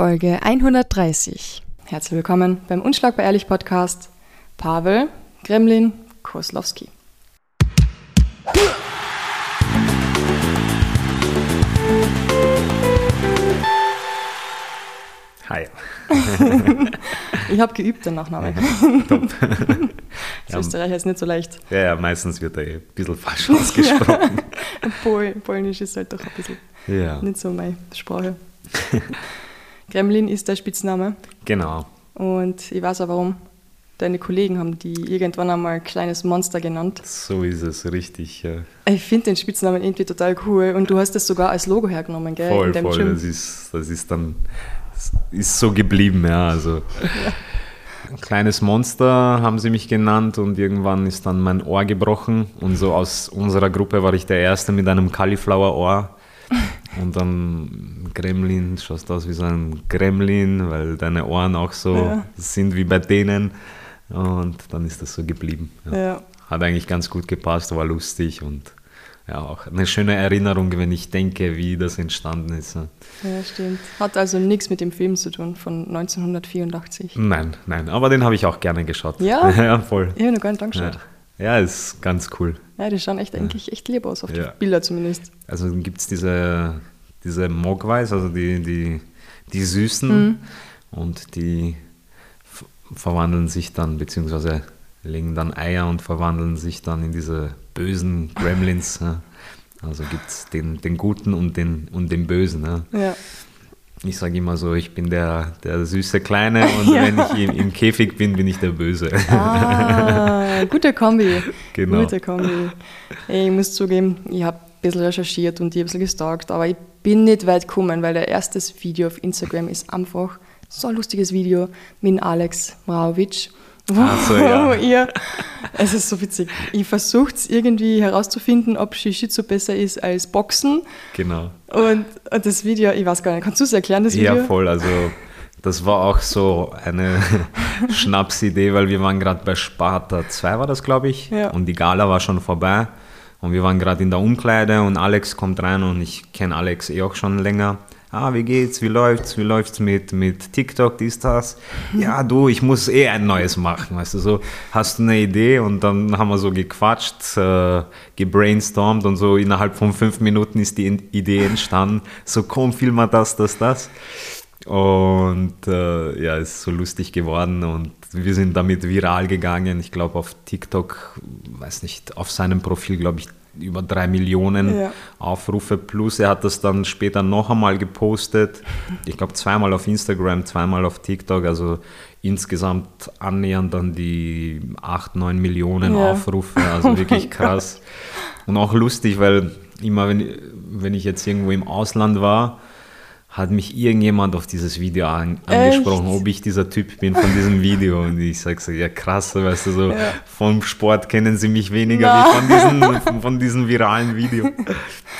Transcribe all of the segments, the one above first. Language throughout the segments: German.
Folge 130. Herzlich willkommen beim Unschlagbar Ehrlich Podcast. Pavel Gremlin Koslowski. Hi. ich habe geübt den Nachnamen. Top. Das Österreicher ist nicht so leicht. Ja, ja, meistens wird er eh ein bisschen falsch ausgesprochen. Pol Polnisch ist halt doch ein bisschen ja. nicht so meine Sprache. Gremlin ist der Spitzname Genau. und ich weiß auch warum. Deine Kollegen haben die irgendwann einmal kleines Monster genannt. So ist es, richtig. Ja. Ich finde den Spitznamen irgendwie total cool und du hast das sogar als Logo hergenommen, gell? Voll, voll. Gym. Das ist, das ist dann ist so geblieben, ja. Also ein kleines Monster haben sie mich genannt und irgendwann ist dann mein Ohr gebrochen und so aus unserer Gruppe war ich der Erste mit einem Cauliflower-Ohr. Und dann Gremlin, schaust aus wie so ein Gremlin, weil deine Ohren auch so Ja. sind wie bei denen. Und dann ist das so geblieben. Ja. Ja. Hat eigentlich ganz gut gepasst, war lustig und ja, auch eine schöne Erinnerung, wenn ich denke, wie das entstanden ist. ja. stimmt. Hat also nichts mit dem Film zu tun von 1984. Nein, nein, aber den habe ich auch gerne geschaut. Ja? ja, voll. Ich habe noch gar nicht angeschaut. ja, ist ganz cool. Ja, die schauen echt eigentlich echt lieb aus, auf Ja. die Bilder zumindest. Also gibt es diese, diese Mogwais, also die, die, die Süßen Mhm. und die verwandeln sich dann, beziehungsweise legen dann Eier und verwandeln sich dann in diese bösen Gremlins. Ja. Also gibt es den, den Guten und den, und den Bösen. Ja. Ja. Ich sage immer so, ich bin der, der süße Kleine und Ja. wenn ich im, im Käfig bin, bin ich der Böse. Ah, gute Kombi. Genau. Gute Kombi. Ich muss zugeben, ich habe ein bisschen recherchiert und ich ein bisschen gestalkt, aber ich bin nicht weit gekommen, weil der erste Video auf Instagram ist einfach so ein lustiges Video mit Alex Mraovic. Wo, Ach so, ja. ihr, es ist so witzig. Ich versuche irgendwie herauszufinden, ob Jiu-Jitsu besser ist als Boxen. genau. Und, und das Video, ich weiß gar nicht, kannst du es erklären, das Video? Ja, voll. Also das war auch so eine Schnapsidee, weil wir waren gerade bei Sparta 2 war das, glaube ich. Ja. Und die Gala war schon vorbei. Und wir waren gerade in der Umkleide und Alex kommt rein und ich kenne Alex eh auch schon länger. Ah, wie geht's? Wie läuft's? Wie läuft's mit, mit TikTok, dies, das? Ja, du, ich muss eh ein neues machen, weißt du, so, hast du eine Idee? Und dann haben wir so gequatscht, äh, gebrainstormt und so innerhalb von fünf Minuten ist die Idee entstanden. So, komm, film mal das, das, das. Und äh, ja, ist so lustig geworden und wir sind damit viral gegangen. Ich glaube auf TikTok, weiß nicht, auf seinem Profil, glaube ich, über drei Millionen Ja. Aufrufe plus. Er hat das dann später noch einmal gepostet. Ich glaube zweimal auf Instagram, zweimal auf TikTok. Also insgesamt annähernd dann die acht, neun Millionen Ja. Aufrufe. Also Oh wirklich krass. Und auch lustig, weil immer wenn, wenn ich jetzt irgendwo im Ausland war, hat mich irgendjemand auf dieses Video an, angesprochen, Echt? ob ich dieser Typ bin von diesem Video. Und ich sage so, ja krass, weißt du, so Ja. vom Sport kennen sie mich weniger wie von diesem, von, von diesem viralen Video.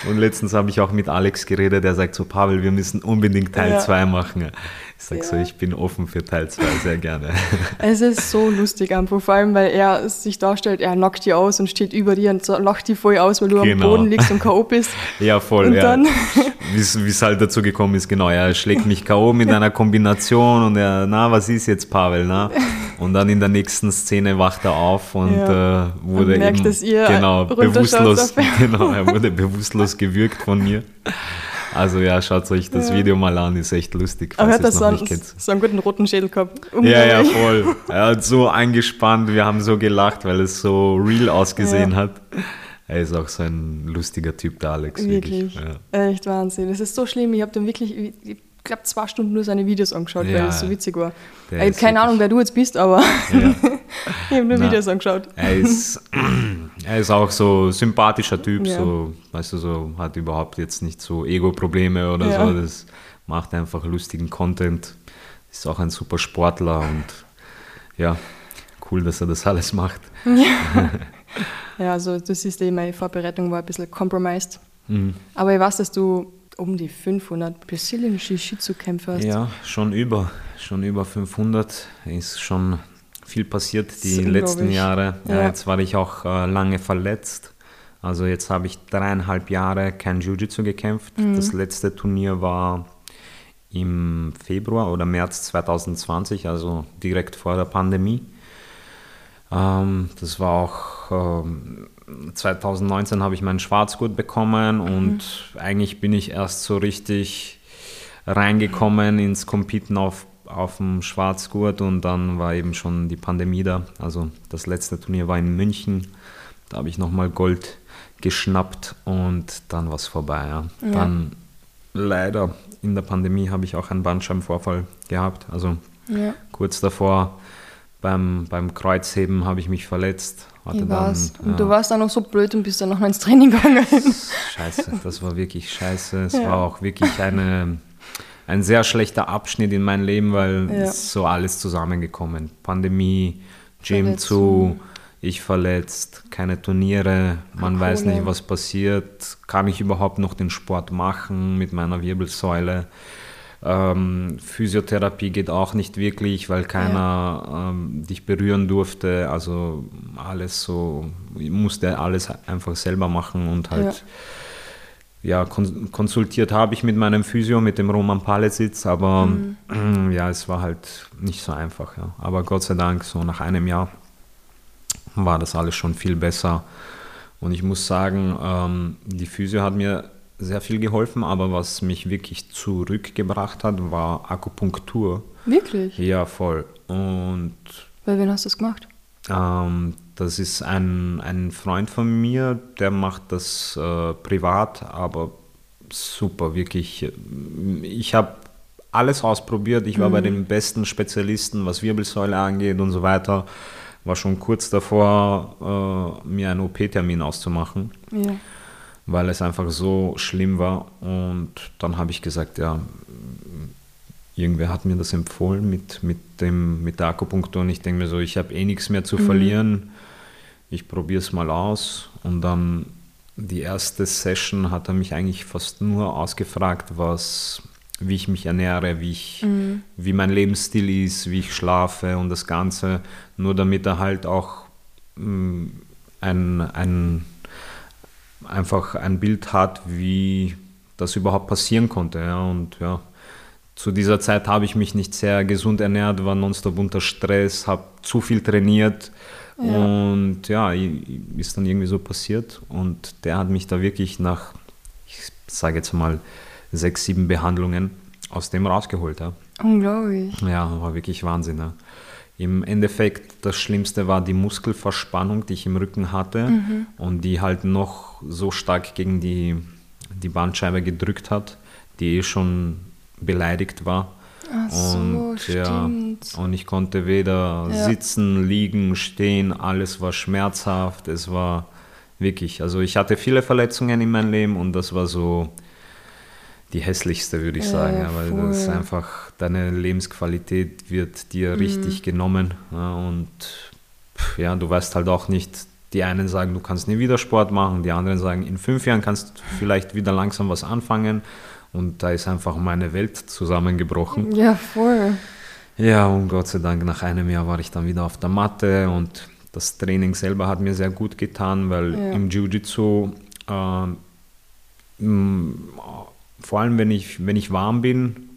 Und letztens habe ich auch mit Alex geredet, der sagt so, Pavel, wir müssen unbedingt Teil Ja. 2 machen. Ich sage so, ich bin offen für Teil 2, sehr gerne. Es ist so lustig einfach, vor allem, weil er sich darstellt, er knockt die aus und steht über dir und so lacht die voll aus, weil du am Genau. Boden liegst und K.O. bist. Ja, voll, Und ja. dann- Wie es halt dazu gekommen ist, genau. Er schlägt mich K.O. mit einer Kombination und er, na, was ist jetzt, Pavel, na? Und dann in der nächsten Szene wacht er auf und Ja. äh, wurde Und merkt, eben, dass ihr genau, bewusstlos, genau, er wurde bewusstlos gewürgt von mir. Also ja, schaut euch das Ja. Video mal an, ist echt lustig, Aber er falls hat ihr da es so einen, so einen guten roten Schädel gehabt. Ja, ja, voll. Er hat so eingespannt, wir haben so gelacht, weil es so real ausgesehen Ja. hat. Er ist auch so ein lustiger Typ, der Alex, wirklich. Wirklich. Ja. Echt Wahnsinn. Das ist so schlimm. Ich habe dann wirklich, ich glaube, zwei Stunden nur seine Videos angeschaut, weil es so witzig war. Ich habe keine Ahnung, wer du jetzt bist, aber. ich habe nur Na. Videos angeschaut. Er ist, er ist auch so sympathischer Typ, Ja. so, weißt du, so, hat überhaupt jetzt nicht so Ego-Probleme oder Ja. so. Das macht einfach lustigen Content. Ist auch ein super Sportler und ja, cool, dass er das alles macht. Ja, also du siehst eh, meine Vorbereitung war ein bisschen compromised. Mhm. Aber ich weiß, dass du um die 500 Brazilian Jiu-Jitsu-Kämpfer hast. Ja, schon über, schon über 500. Ist schon viel passiert die letzten. Jahre. Ja, Ja. Jetzt war ich auch äh, lange verletzt. Also jetzt habe ich dreieinhalb Jahre kein Jiu-Jitsu gekämpft. Mhm. Das letzte Turnier war im Februar oder März 2020, also direkt vor der Pandemie. Ähm, das war auch ähm, 2019 habe ich meinen Schwarzgurt bekommen mhm. und eigentlich bin ich erst so richtig reingekommen ins Competen auf, auf dem Schwarzgurt und dann war eben schon die Pandemie da. Also das letzte Turnier war in München. Da habe ich nochmal Gold geschnappt und dann war es vorbei. Ja. Ja. Dann leider in der Pandemie habe ich auch einen Bandscheibenvorfall gehabt. Also ja. kurz davor beim, beim Kreuzheben habe ich mich verletzt. Hatte dann, und du warst dann noch so blöd und bist dann noch mal ins Training gegangen. Scheiße, das war wirklich scheiße. Es war auch wirklich eine, ein sehr schlechter Abschnitt in meinem Leben, weil es so alles zusammengekommen. Pandemie, Gym Verletzung. zu, ich verletzt, keine Turniere, man Ach, weiß nicht, was passiert, kann ich überhaupt noch den Sport machen mit meiner Wirbelsäule. Ähm, Physiotherapie geht auch nicht wirklich, weil keiner ja. ähm, dich berühren durfte. Also alles so, ich musste alles einfach selber machen und halt ja, ja konsultiert habe ich mit meinem Physio, mit dem Roman Palesitz, aber mhm. ja, es war halt nicht so einfach. Ja. Aber Gott sei Dank, so nach einem Jahr war das alles schon viel besser. Und ich muss sagen, ähm, die Physio hat mir sehr viel geholfen, aber was mich wirklich zurückgebracht hat, war Akupunktur. Wirklich? Ja, voll. Und bei wem hast du das gemacht? Ähm, das ist ein, ein Freund von mir, der macht das äh, privat, aber super, wirklich. Ich habe alles ausprobiert. Ich war mhm. bei den besten Spezialisten, was Wirbelsäule angeht und so weiter war schon kurz davor, äh, mir einen OP-Termin auszumachen, ja. weil es einfach so schlimm war. Und dann habe ich gesagt, ja, irgendwer hat mir das empfohlen mit, mit, dem, mit der Akupunktur und ich denke mir so, ich habe eh nichts mehr zu mhm. verlieren. Ich probiere es mal aus. Und dann die erste Session hat er mich eigentlich fast nur ausgefragt, was wie ich mich ernähre, wie, ich, mhm. wie mein Lebensstil ist, wie ich schlafe und das Ganze, nur damit er halt auch mh, mm, ein, ein, einfach ein Bild hat, wie das überhaupt passieren konnte. Ja. Und ja, zu dieser Zeit habe ich mich nicht sehr gesund ernährt, war nonstop unter Stress, habe zu viel trainiert. Ja. Und ja, ist dann irgendwie so passiert. Und der hat mich da wirklich nach, ich sage jetzt mal, sechs, sieben Behandlungen aus dem rausgeholt. Ja. Unglaublich. Ja, war wirklich Wahnsinn. Ja. Im Endeffekt, das Schlimmste war die Muskelverspannung, die ich im Rücken hatte mhm. und die halt noch so stark gegen die, die Bandscheibe gedrückt hat, die eh schon beleidigt war. Ach so, und, ja, und ich konnte weder ja. sitzen, liegen, stehen, alles war schmerzhaft. Es war wirklich, also ich hatte viele Verletzungen in meinem Leben und das war so die hässlichste, würde ich ja, sagen, ja, weil voll. das einfach deine Lebensqualität wird dir mhm. richtig genommen und ja, du weißt halt auch nicht, die einen sagen, du kannst nie wieder Sport machen, die anderen sagen, in fünf Jahren kannst du vielleicht wieder langsam was anfangen und da ist einfach meine Welt zusammengebrochen. Ja, voll. Ja, und Gott sei Dank, nach einem Jahr war ich dann wieder auf der Matte und das Training selber hat mir sehr gut getan, weil ja. im Jiu-Jitsu äh, vor allem wenn ich, wenn ich warm bin,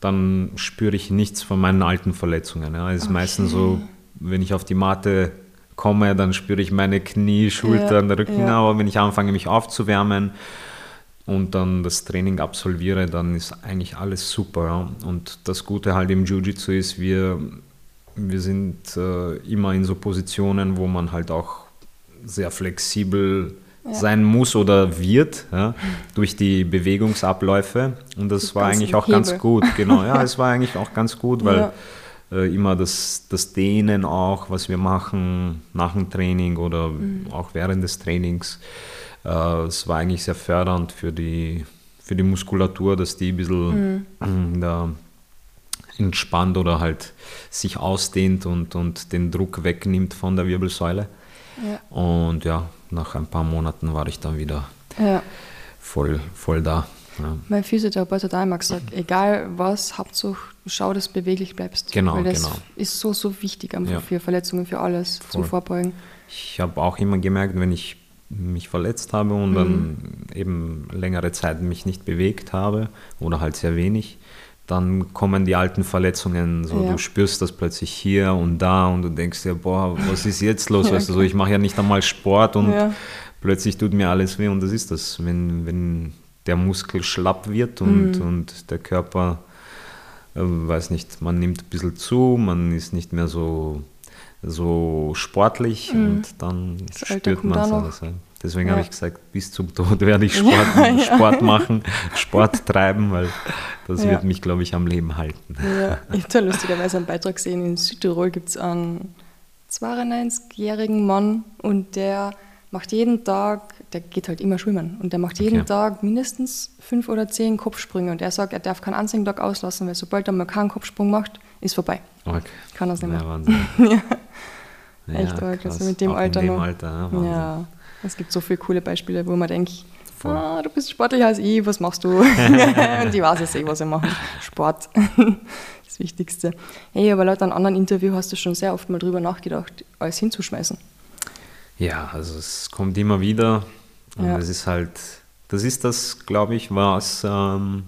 dann spüre ich nichts von meinen alten Verletzungen. Ja. Es ist okay. meistens so, wenn ich auf die Matte komme, dann spüre ich meine Knie, Schultern, ja, Rücken, ja. aber wenn ich anfange, mich aufzuwärmen und dann das Training absolviere, dann ist eigentlich alles super. Ja. Und das Gute halt im Jiu-Jitsu ist, wir, wir sind äh, immer in so Positionen, wo man halt auch sehr flexibel ja. sein muss oder wird ja, durch die Bewegungsabläufe. Und das war eigentlich auch Hebel. ganz gut. Genau, ja, es war eigentlich auch ganz gut, weil ja. äh, immer das, das Dehnen auch, was wir machen nach dem Training oder mhm. auch während des Trainings, es war eigentlich sehr fördernd für die, für die Muskulatur, dass die ein bisschen mhm. da entspannt oder halt sich ausdehnt und, und den Druck wegnimmt von der Wirbelsäule. Ja. Und ja, nach ein paar Monaten war ich dann wieder ja. voll, voll da. Ja. Mein Physiotherapeut hat einmal gesagt, egal was, Hauptsache schau, dass du beweglich bleibst. Genau, Weil das genau. ist so, so wichtig einfach ja. für Verletzungen, für alles Voll. zum Vorbeugen. Ich habe auch immer gemerkt, wenn ich mich verletzt habe und mhm. dann eben längere Zeit mich nicht bewegt habe oder halt sehr wenig, dann kommen die alten Verletzungen, so Ja. du spürst das plötzlich hier und da und du denkst dir, boah, was ist jetzt los? Weißt du, so, ich mache ja nicht einmal Sport und Ja. plötzlich tut mir alles weh und das ist das, wenn, wenn der Muskel schlapp wird und, Mhm. und der Körper, äh, weiß nicht, man nimmt ein bisschen zu, man ist nicht mehr so, so sportlich und dann Mhm. Das kommt man es alles. ja. Deswegen Ja. habe ich gesagt, bis zum Tod werde ich Sport, Sport machen, Sport treiben, weil das Ja. wird mich, glaube ich, am Leben halten. Ja, ich habe da lustigerweise einen Beitrag gesehen. In Südtirol gibt es einen 92-jährigen Mann und der macht jeden Tag, der geht halt immer schwimmen und der macht jeden Okay. Tag mindestens fünf oder zehn Kopfsprünge und er sagt, er darf keinen einzigen Tag auslassen, weil sobald er mal keinen Kopfsprung macht, ist vorbei. Okay. Kann es nicht Ja, mehr. Wahnsinn. ja, echt arg. krass. Also mit dem Auch Alter in dem noch. Alter, ja. Ja, es gibt so viele coole Beispiele, wo man denkt, ah, du bist sportlicher als ich, was machst du? und ich weiß es eh, was ich mache. Sport. das Wichtigste. Hey, aber laut einem anderen Interview hast du schon sehr oft mal drüber nachgedacht, alles hinzuschmeißen. Ja, also es kommt immer wieder und Ja. es ist halt, das ist das, glaube ich, was, ähm,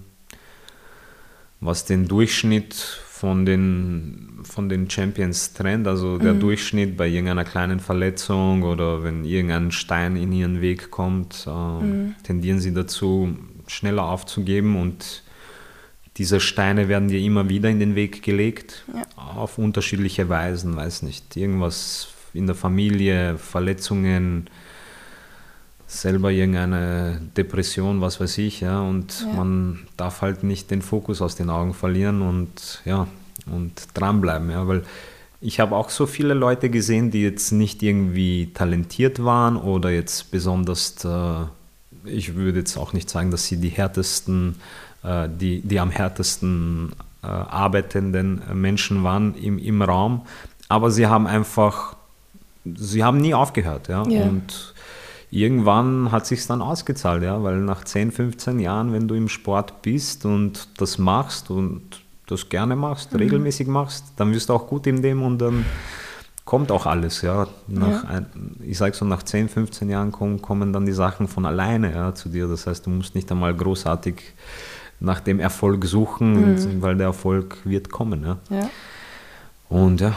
was den Durchschnitt von den, von den Champions trennt. Also der Durchschnitt bei irgendeiner kleinen Verletzung oder wenn irgendein Stein in ihren Weg kommt, ähm, tendieren sie dazu, schneller aufzugeben und diese Steine werden dir immer wieder in den Weg gelegt, auf unterschiedliche Weisen, weiß nicht, irgendwas in der Familie, Verletzungen, selber irgendeine Depression, was weiß ich, ja, und Ja. man darf halt nicht den Fokus aus den Augen verlieren und ja, und dranbleiben, ja, weil ich habe auch so viele Leute gesehen, die jetzt nicht irgendwie talentiert waren oder jetzt besonders, äh, ich würde jetzt auch nicht sagen, dass sie die härtesten, äh, die, die am härtesten äh, arbeitenden Menschen waren im, im Raum, aber sie haben einfach, sie haben nie aufgehört, ja, Ja. und irgendwann hat sich dann ausgezahlt, ja, weil nach 10, 15 Jahren, wenn du im Sport bist und das machst und das gerne machst, Mhm. regelmäßig machst, dann wirst du auch gut in dem und dann kommt auch alles, ja. Nach Ja. Ich sage so, nach 10, 15 Jahren kommen, kommen dann die Sachen von alleine ja, zu dir. Das heißt, du musst nicht einmal großartig nach dem Erfolg suchen, Mhm. weil der Erfolg wird kommen, ja. Ja, Und ja,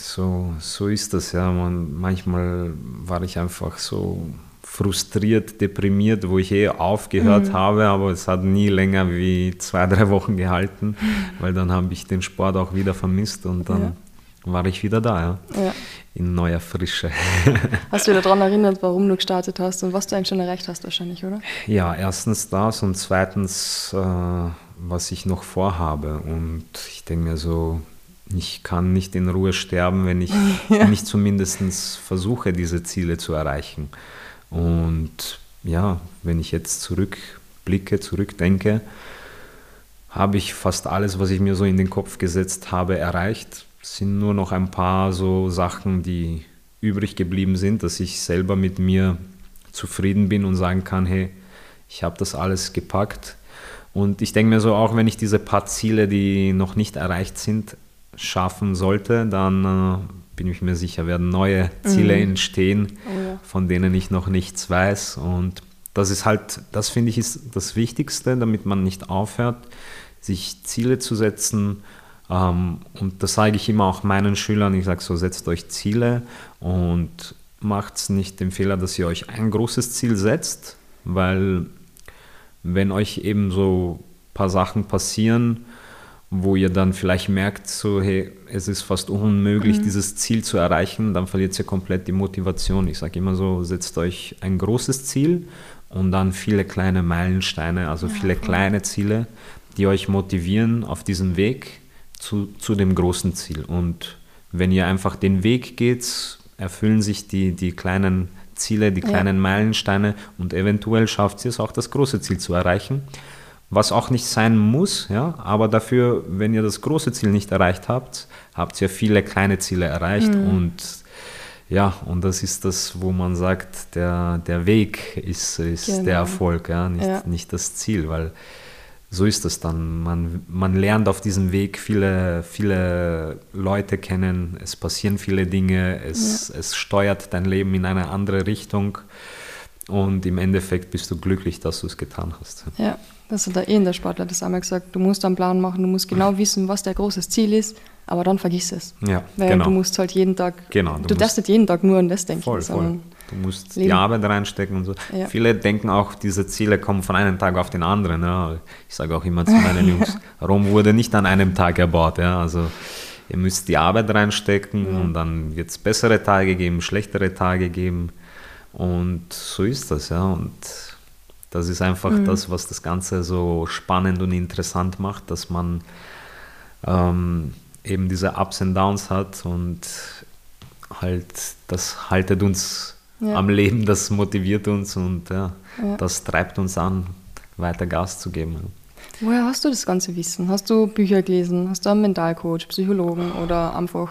so, so ist das ja. Man, manchmal war ich einfach so frustriert, deprimiert, wo ich eh aufgehört habe, aber es hat nie länger wie zwei, drei Wochen gehalten, weil dann habe ich den Sport auch wieder vermisst und dann war ich wieder da, ja. ja. In neuer Frische. Hast du dich daran erinnert, warum du gestartet hast und was du eigentlich schon erreicht hast wahrscheinlich, oder? Ja, erstens das und zweitens, äh, was ich noch vorhabe. Und ich denke mir so, ich kann nicht in Ruhe sterben, wenn ich nicht zumindest versuche, diese Ziele zu erreichen. Und ja, wenn ich jetzt zurückblicke, zurückdenke, habe ich fast alles, was ich mir so in den Kopf gesetzt habe, erreicht. Es sind nur noch ein paar so Sachen, die übrig geblieben sind, dass ich selber mit mir zufrieden bin und sagen kann, hey, ich habe das alles gepackt. Und ich denke mir so, auch wenn ich diese paar Ziele, die noch nicht erreicht sind, schaffen sollte, dann äh, bin ich mir sicher, werden neue Ziele entstehen, Oh ja. von denen ich noch nichts weiß. Und das ist halt, das finde ich ist das Wichtigste, damit man nicht aufhört, sich Ziele zu setzen. Ähm, und das sage ich immer auch meinen Schülern. Ich sage so, setzt euch Ziele und macht nicht den Fehler, dass ihr euch ein großes Ziel setzt, weil wenn euch eben so ein paar Sachen passieren, wo ihr dann vielleicht merkt, so, hey, es ist fast unmöglich, dieses Ziel zu erreichen, dann verliert ihr komplett die Motivation. Ich sage immer so, setzt euch ein großes Ziel und dann viele kleine Meilensteine, also viele kleine Ziele, die euch motivieren auf diesem Weg zu, zu dem großen Ziel. Und wenn ihr einfach den Weg geht, erfüllen sich die, die kleinen Ziele, die Ja. kleinen Meilensteine und eventuell schafft ihr es auch, das große Ziel zu erreichen. Was auch nicht sein muss, ja, aber dafür, wenn ihr das große Ziel nicht erreicht habt, habt ihr viele kleine Ziele erreicht und ja, und das ist das, wo man sagt, der, der Weg ist, ist Genau. der Erfolg, ja, nicht, Ja. nicht das Ziel, weil so ist es dann. Man, man lernt auf diesem Weg viele, viele Leute kennen, es passieren viele Dinge, es, es steuert dein Leben in eine andere Richtung und im Endeffekt bist du glücklich, dass du es getan hast. Ja, Das hat der eh in der Sportler das einmal gesagt. Du musst einen Plan machen, du musst genau wissen, was dein großes Ziel ist, aber dann vergiss es. Ja, Weil genau. du musst halt jeden Tag, Genau, du, du darfst nicht jeden Tag nur an das denken, Voll, voll. Du musst Leben. die Arbeit reinstecken und so. Ja. Viele denken auch, diese Ziele kommen von einem Tag auf den anderen. Ja. Ich sage auch immer zu meinen Jungs, Rom wurde nicht an einem Tag erbaut. Ja. Also ihr müsst die Arbeit reinstecken und dann wird es bessere Tage geben, schlechtere Tage geben. Und so ist das, ja. Und das ist einfach das, was das Ganze so spannend und interessant macht, dass man ähm, eben diese Ups und Downs hat und halt das haltet uns Ja. am Leben, das motiviert uns und ja, Ja. das treibt uns an, weiter Gas zu geben. woher hast du das ganze Wissen? Hast du Bücher gelesen? Hast du einen Mentalcoach, Psychologen oder einfach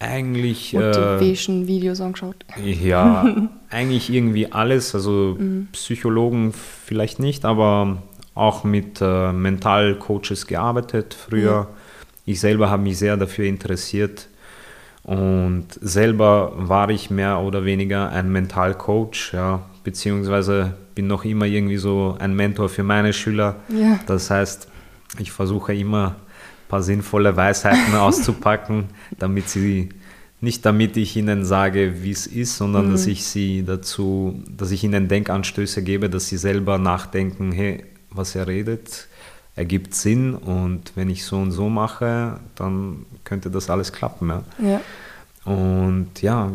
Eigentlich, äh, Motivation-Videos angeschaut? ja, eigentlich irgendwie alles, also Mhm. Psychologen vielleicht nicht, aber auch mit äh, Mentalcoaches gearbeitet früher. Ich selber habe mich sehr dafür interessiert und selber war ich mehr oder weniger ein Mentalcoach, ja, beziehungsweise bin noch immer irgendwie so ein Mentor für meine Schüler. Ja. Das heißt, ich versuche immer paar sinnvolle Weisheiten auszupacken, damit sie nicht damit ich ihnen sage, wie es ist, sondern dass ich sie dazu, dass ich ihnen Denkanstöße gebe, dass sie selber nachdenken, hey, was er redet, ergibt Sinn und wenn ich so und so mache, dann könnte das alles klappen. Ja. Ja. Und ja,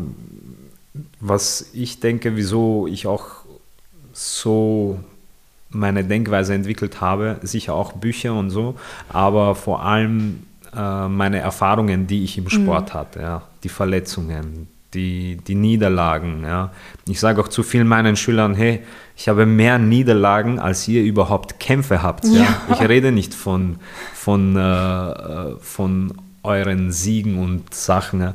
was ich denke, wieso ich auch so meine Denkweise entwickelt habe, sicher auch Bücher und so, aber vor allem äh, meine Erfahrungen, die ich im Sport hatte, ja, die Verletzungen, die, die Niederlagen. Ja. Ich sage auch zu vielen meinen Schülern, hey, ich habe mehr Niederlagen, als ihr überhaupt Kämpfe habt. Ja. Ja. Ich rede nicht von, von, äh, äh, von euren Siegen und Sachen. Ja.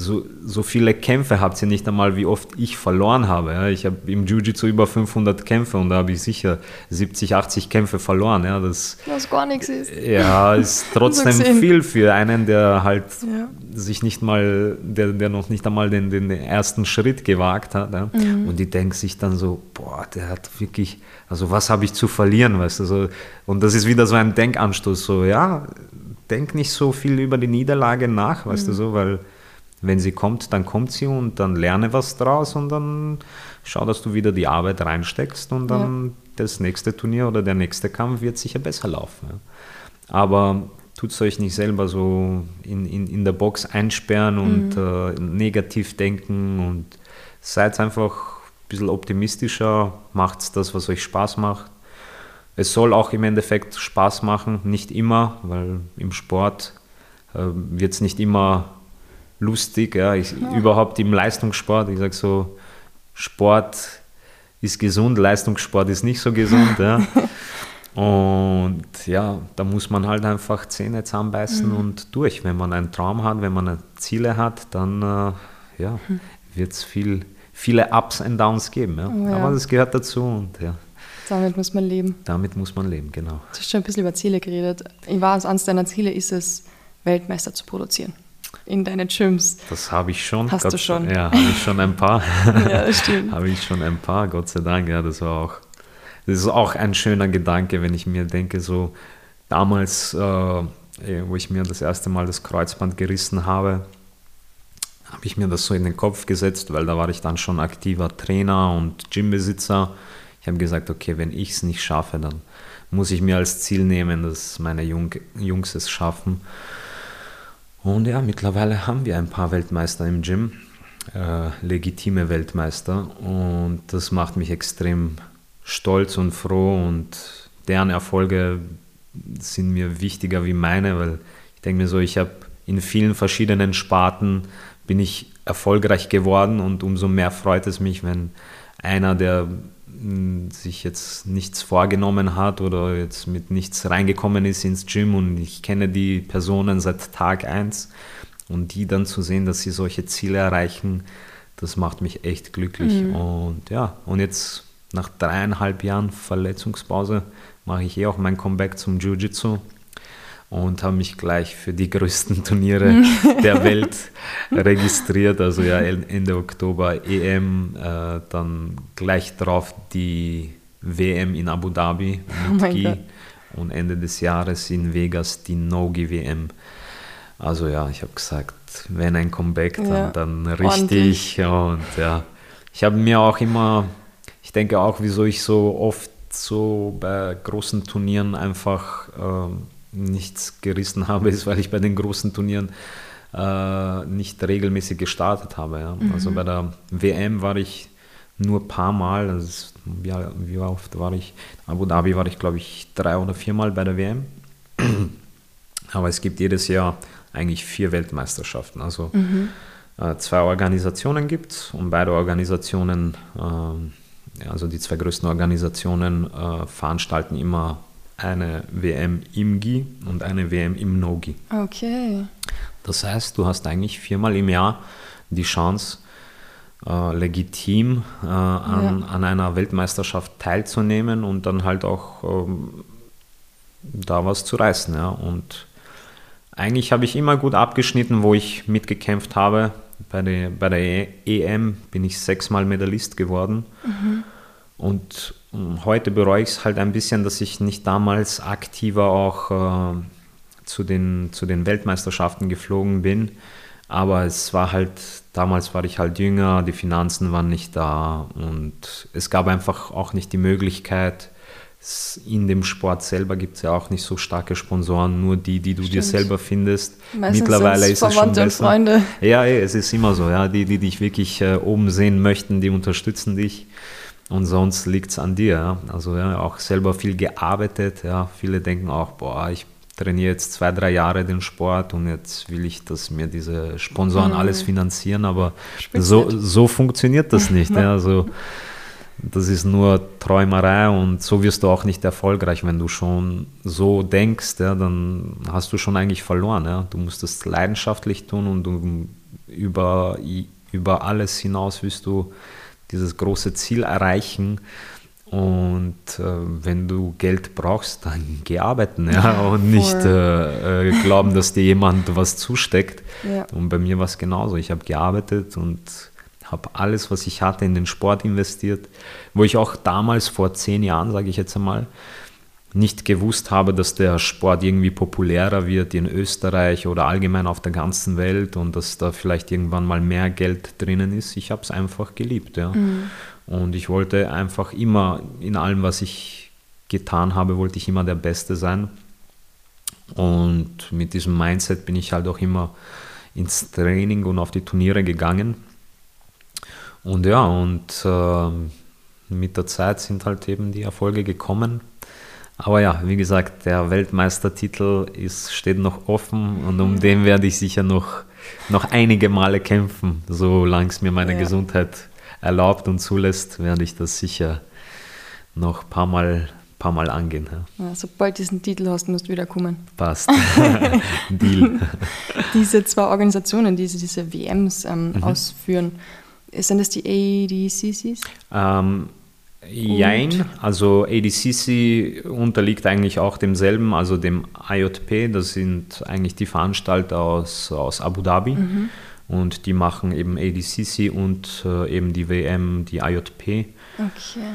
So, so viele Kämpfe habt ihr nicht einmal, wie oft ich verloren habe. Ja. Ich habe im Jiu-Jitsu über 500 Kämpfe und da habe ich sicher 70, 80 Kämpfe verloren. Ja. Das Was gar nichts ist. ja, ist trotzdem gesehen. viel für einen, der halt Ja. sich nicht mal, der, der noch nicht einmal den, den ersten Schritt gewagt hat. Ja. Und die denken sich dann so, boah, der hat wirklich, also was habe ich zu verlieren, weißt du, so. Und das ist wieder so ein Denkanstoß, so, ja, denk nicht so viel über die Niederlage nach, weißt du, so, weil wenn sie kommt, dann kommt sie und dann lerne was draus und dann schau, dass du wieder die Arbeit reinsteckst und dann das nächste Turnier oder der nächste Kampf wird sicher besser laufen. Ja. Aber tut es euch nicht selber so in, in, in der Box einsperren und äh, negativ denken und seid einfach ein bisschen optimistischer, macht das, was euch Spaß macht. Es soll auch im Endeffekt Spaß machen, nicht immer, weil im Sport äh, wird es nicht immer lustig. Ja. Ich, Überhaupt im Leistungssport, ich sage so, Sport ist gesund, Leistungssport ist nicht so gesund. ja. Und ja, da muss man halt einfach Zähne zusammenbeißen und durch. Wenn man einen Traum hat, wenn man Ziele hat, dann äh, ja, wird es viel, viele Ups und Downs geben. Ja. Oh ja. Aber das gehört dazu und ja, Damit muss man leben. damit muss man leben, genau. Du hast schon ein bisschen über Ziele geredet. Ich weiß, eines deiner Ziele ist es, Weltmeister zu produzieren. In deinen Gyms. Das habe ich schon. Hast Gott du schon. Ja, habe ich schon ein paar. Ja, stimmt. habe ich schon ein paar, Gott sei Dank. Ja, das war auch, das ist auch ein schöner Gedanke, wenn ich mir denke, so damals, äh, wo ich mir das erste Mal das Kreuzband gerissen habe, habe ich mir das so in den Kopf gesetzt, weil da war ich dann schon aktiver Trainer und Gymbesitzer. Ich habe gesagt, okay, wenn ich es nicht schaffe, dann muss ich mir als Ziel nehmen, dass meine Jung Jungs es schaffen. Und ja, mittlerweile haben wir ein paar Weltmeister im Gym, äh, legitime Weltmeister. Und das macht mich extrem stolz und froh. Und deren Erfolge sind mir wichtiger wie meine, weil ich denke mir so, ich habe in vielen verschiedenen Sparten bin ich erfolgreich geworden und umso mehr freut es mich, wenn einer, der sich jetzt nichts vorgenommen hat oder jetzt mit nichts reingekommen ist ins Gym und ich kenne die Personen seit Tag 1 und die dann zu sehen, dass sie solche Ziele erreichen, das macht mich echt glücklich. Und ja, und jetzt nach dreieinhalb Jahren Verletzungspause mache ich eh auch mein Comeback zum Jiu-Jitsu und habe mich gleich für die größten Turniere der Welt registriert. Also ja, Ende Oktober EM, äh, dann gleich drauf die WM in Abu Dhabi Oh mit mein Gi und Ende des Jahres in Vegas die No-Gi WM. Also ja, ich habe gesagt, wenn ein Comeback, dann, Ja, dann ordentlich. richtig. Und ja, ich habe mir auch immer, ich denke auch, wieso ich so oft so bei großen Turnieren einfach ähm, nichts gerissen habe, ist, weil ich bei den großen Turnieren äh, nicht regelmäßig gestartet habe. Ja. Also bei der WM war ich nur ein paar Mal, ist, wie, wie oft war ich? In Abu Dhabi war ich, glaube ich, drei oder viermal bei der WM. Aber es gibt jedes Jahr eigentlich vier Weltmeisterschaften. Also äh, zwei Organisationen gibt es und beide Organisationen, ja, also die zwei größten Organisationen, äh, veranstalten immer eine WM im GI und eine WM im No-GI. Okay. Das heißt, du hast eigentlich viermal im Jahr die Chance, äh, legitim äh, an, Ja. an einer Weltmeisterschaft teilzunehmen und dann halt auch ähm, da was zu reißen. Ja. Und eigentlich habe ich immer gut abgeschnitten, wo ich mitgekämpft habe. Bei der, bei der E- EM bin ich sechsmal Medaillist geworden. Und ähm, heute bereue ich es halt ein bisschen, dass ich nicht damals aktiver auch äh, zu, den, zu den Weltmeisterschaften geflogen bin. Aber es war halt, damals war ich halt jünger, die Finanzen waren nicht da und es gab einfach auch nicht die Möglichkeit, in dem Sport selber gibt es ja auch nicht so starke Sponsoren, nur die, die du dir Stimmt. selber findest. Meistens Mittlerweile ist es schon besser. Freunde. Ja, es ist immer so. Ja. Die, die dich wirklich äh, oben sehen möchten, die unterstützen dich. Und sonst liegt es an dir. Ja. Also ja, auch selber viel gearbeitet. Ja. Viele denken auch, boah, ich trainiere jetzt zwei, drei Jahre den Sport und jetzt will ich, dass mir diese Sponsoren alles finanzieren. Aber so, so funktioniert das nicht. ja. Also, das ist nur Träumerei und so wirst du auch nicht erfolgreich, wenn du schon so denkst, ja, dann hast du schon eigentlich verloren. Ja. Du musst es leidenschaftlich tun und du, über, über alles hinaus wirst du dieses große Ziel erreichen. Und äh, wenn du Geld brauchst, dann geh arbeiten ja, und nicht äh, äh, glauben, dass dir jemand was zusteckt. Ja. Und bei mir war es genauso. Ich habe gearbeitet und habe alles, was ich hatte, in den Sport investiert, wo ich auch damals vor zehn Jahren, sage ich jetzt einmal, nicht gewusst habe, dass der Sport irgendwie populärer wird in Österreich oder allgemein auf der ganzen Welt und dass da vielleicht irgendwann mal mehr Geld drinnen ist. Ich habe es einfach geliebt. Ja. Und ich wollte einfach immer in allem, was ich getan habe, wollte ich immer der Beste sein. Und mit diesem Mindset bin ich halt auch immer ins Training und auf die Turniere gegangen. Und ja, und ähm, mit der Zeit sind halt eben die Erfolge gekommen. Aber ja, wie gesagt, der Weltmeistertitel ist, steht noch offen und um den werde ich sicher noch, noch einige Male kämpfen. Solange es mir meine Ja. Gesundheit erlaubt und zulässt, werde ich das sicher noch ein paar Mal, paar Mal angehen. Ja. Ja, sobald du diesen Titel hast, musst du wieder kommen. Passt. Deal. Diese zwei Organisationen, die diese WMs ähm, Mhm. ausführen, sind das die ADCCs? Ähm, jein, also ADCC unterliegt eigentlich auch demselben, also dem IJP, das sind eigentlich die Veranstalter aus, aus Abu Dhabi und die machen eben ADCC und äh, eben die WM, die IJP. Okay.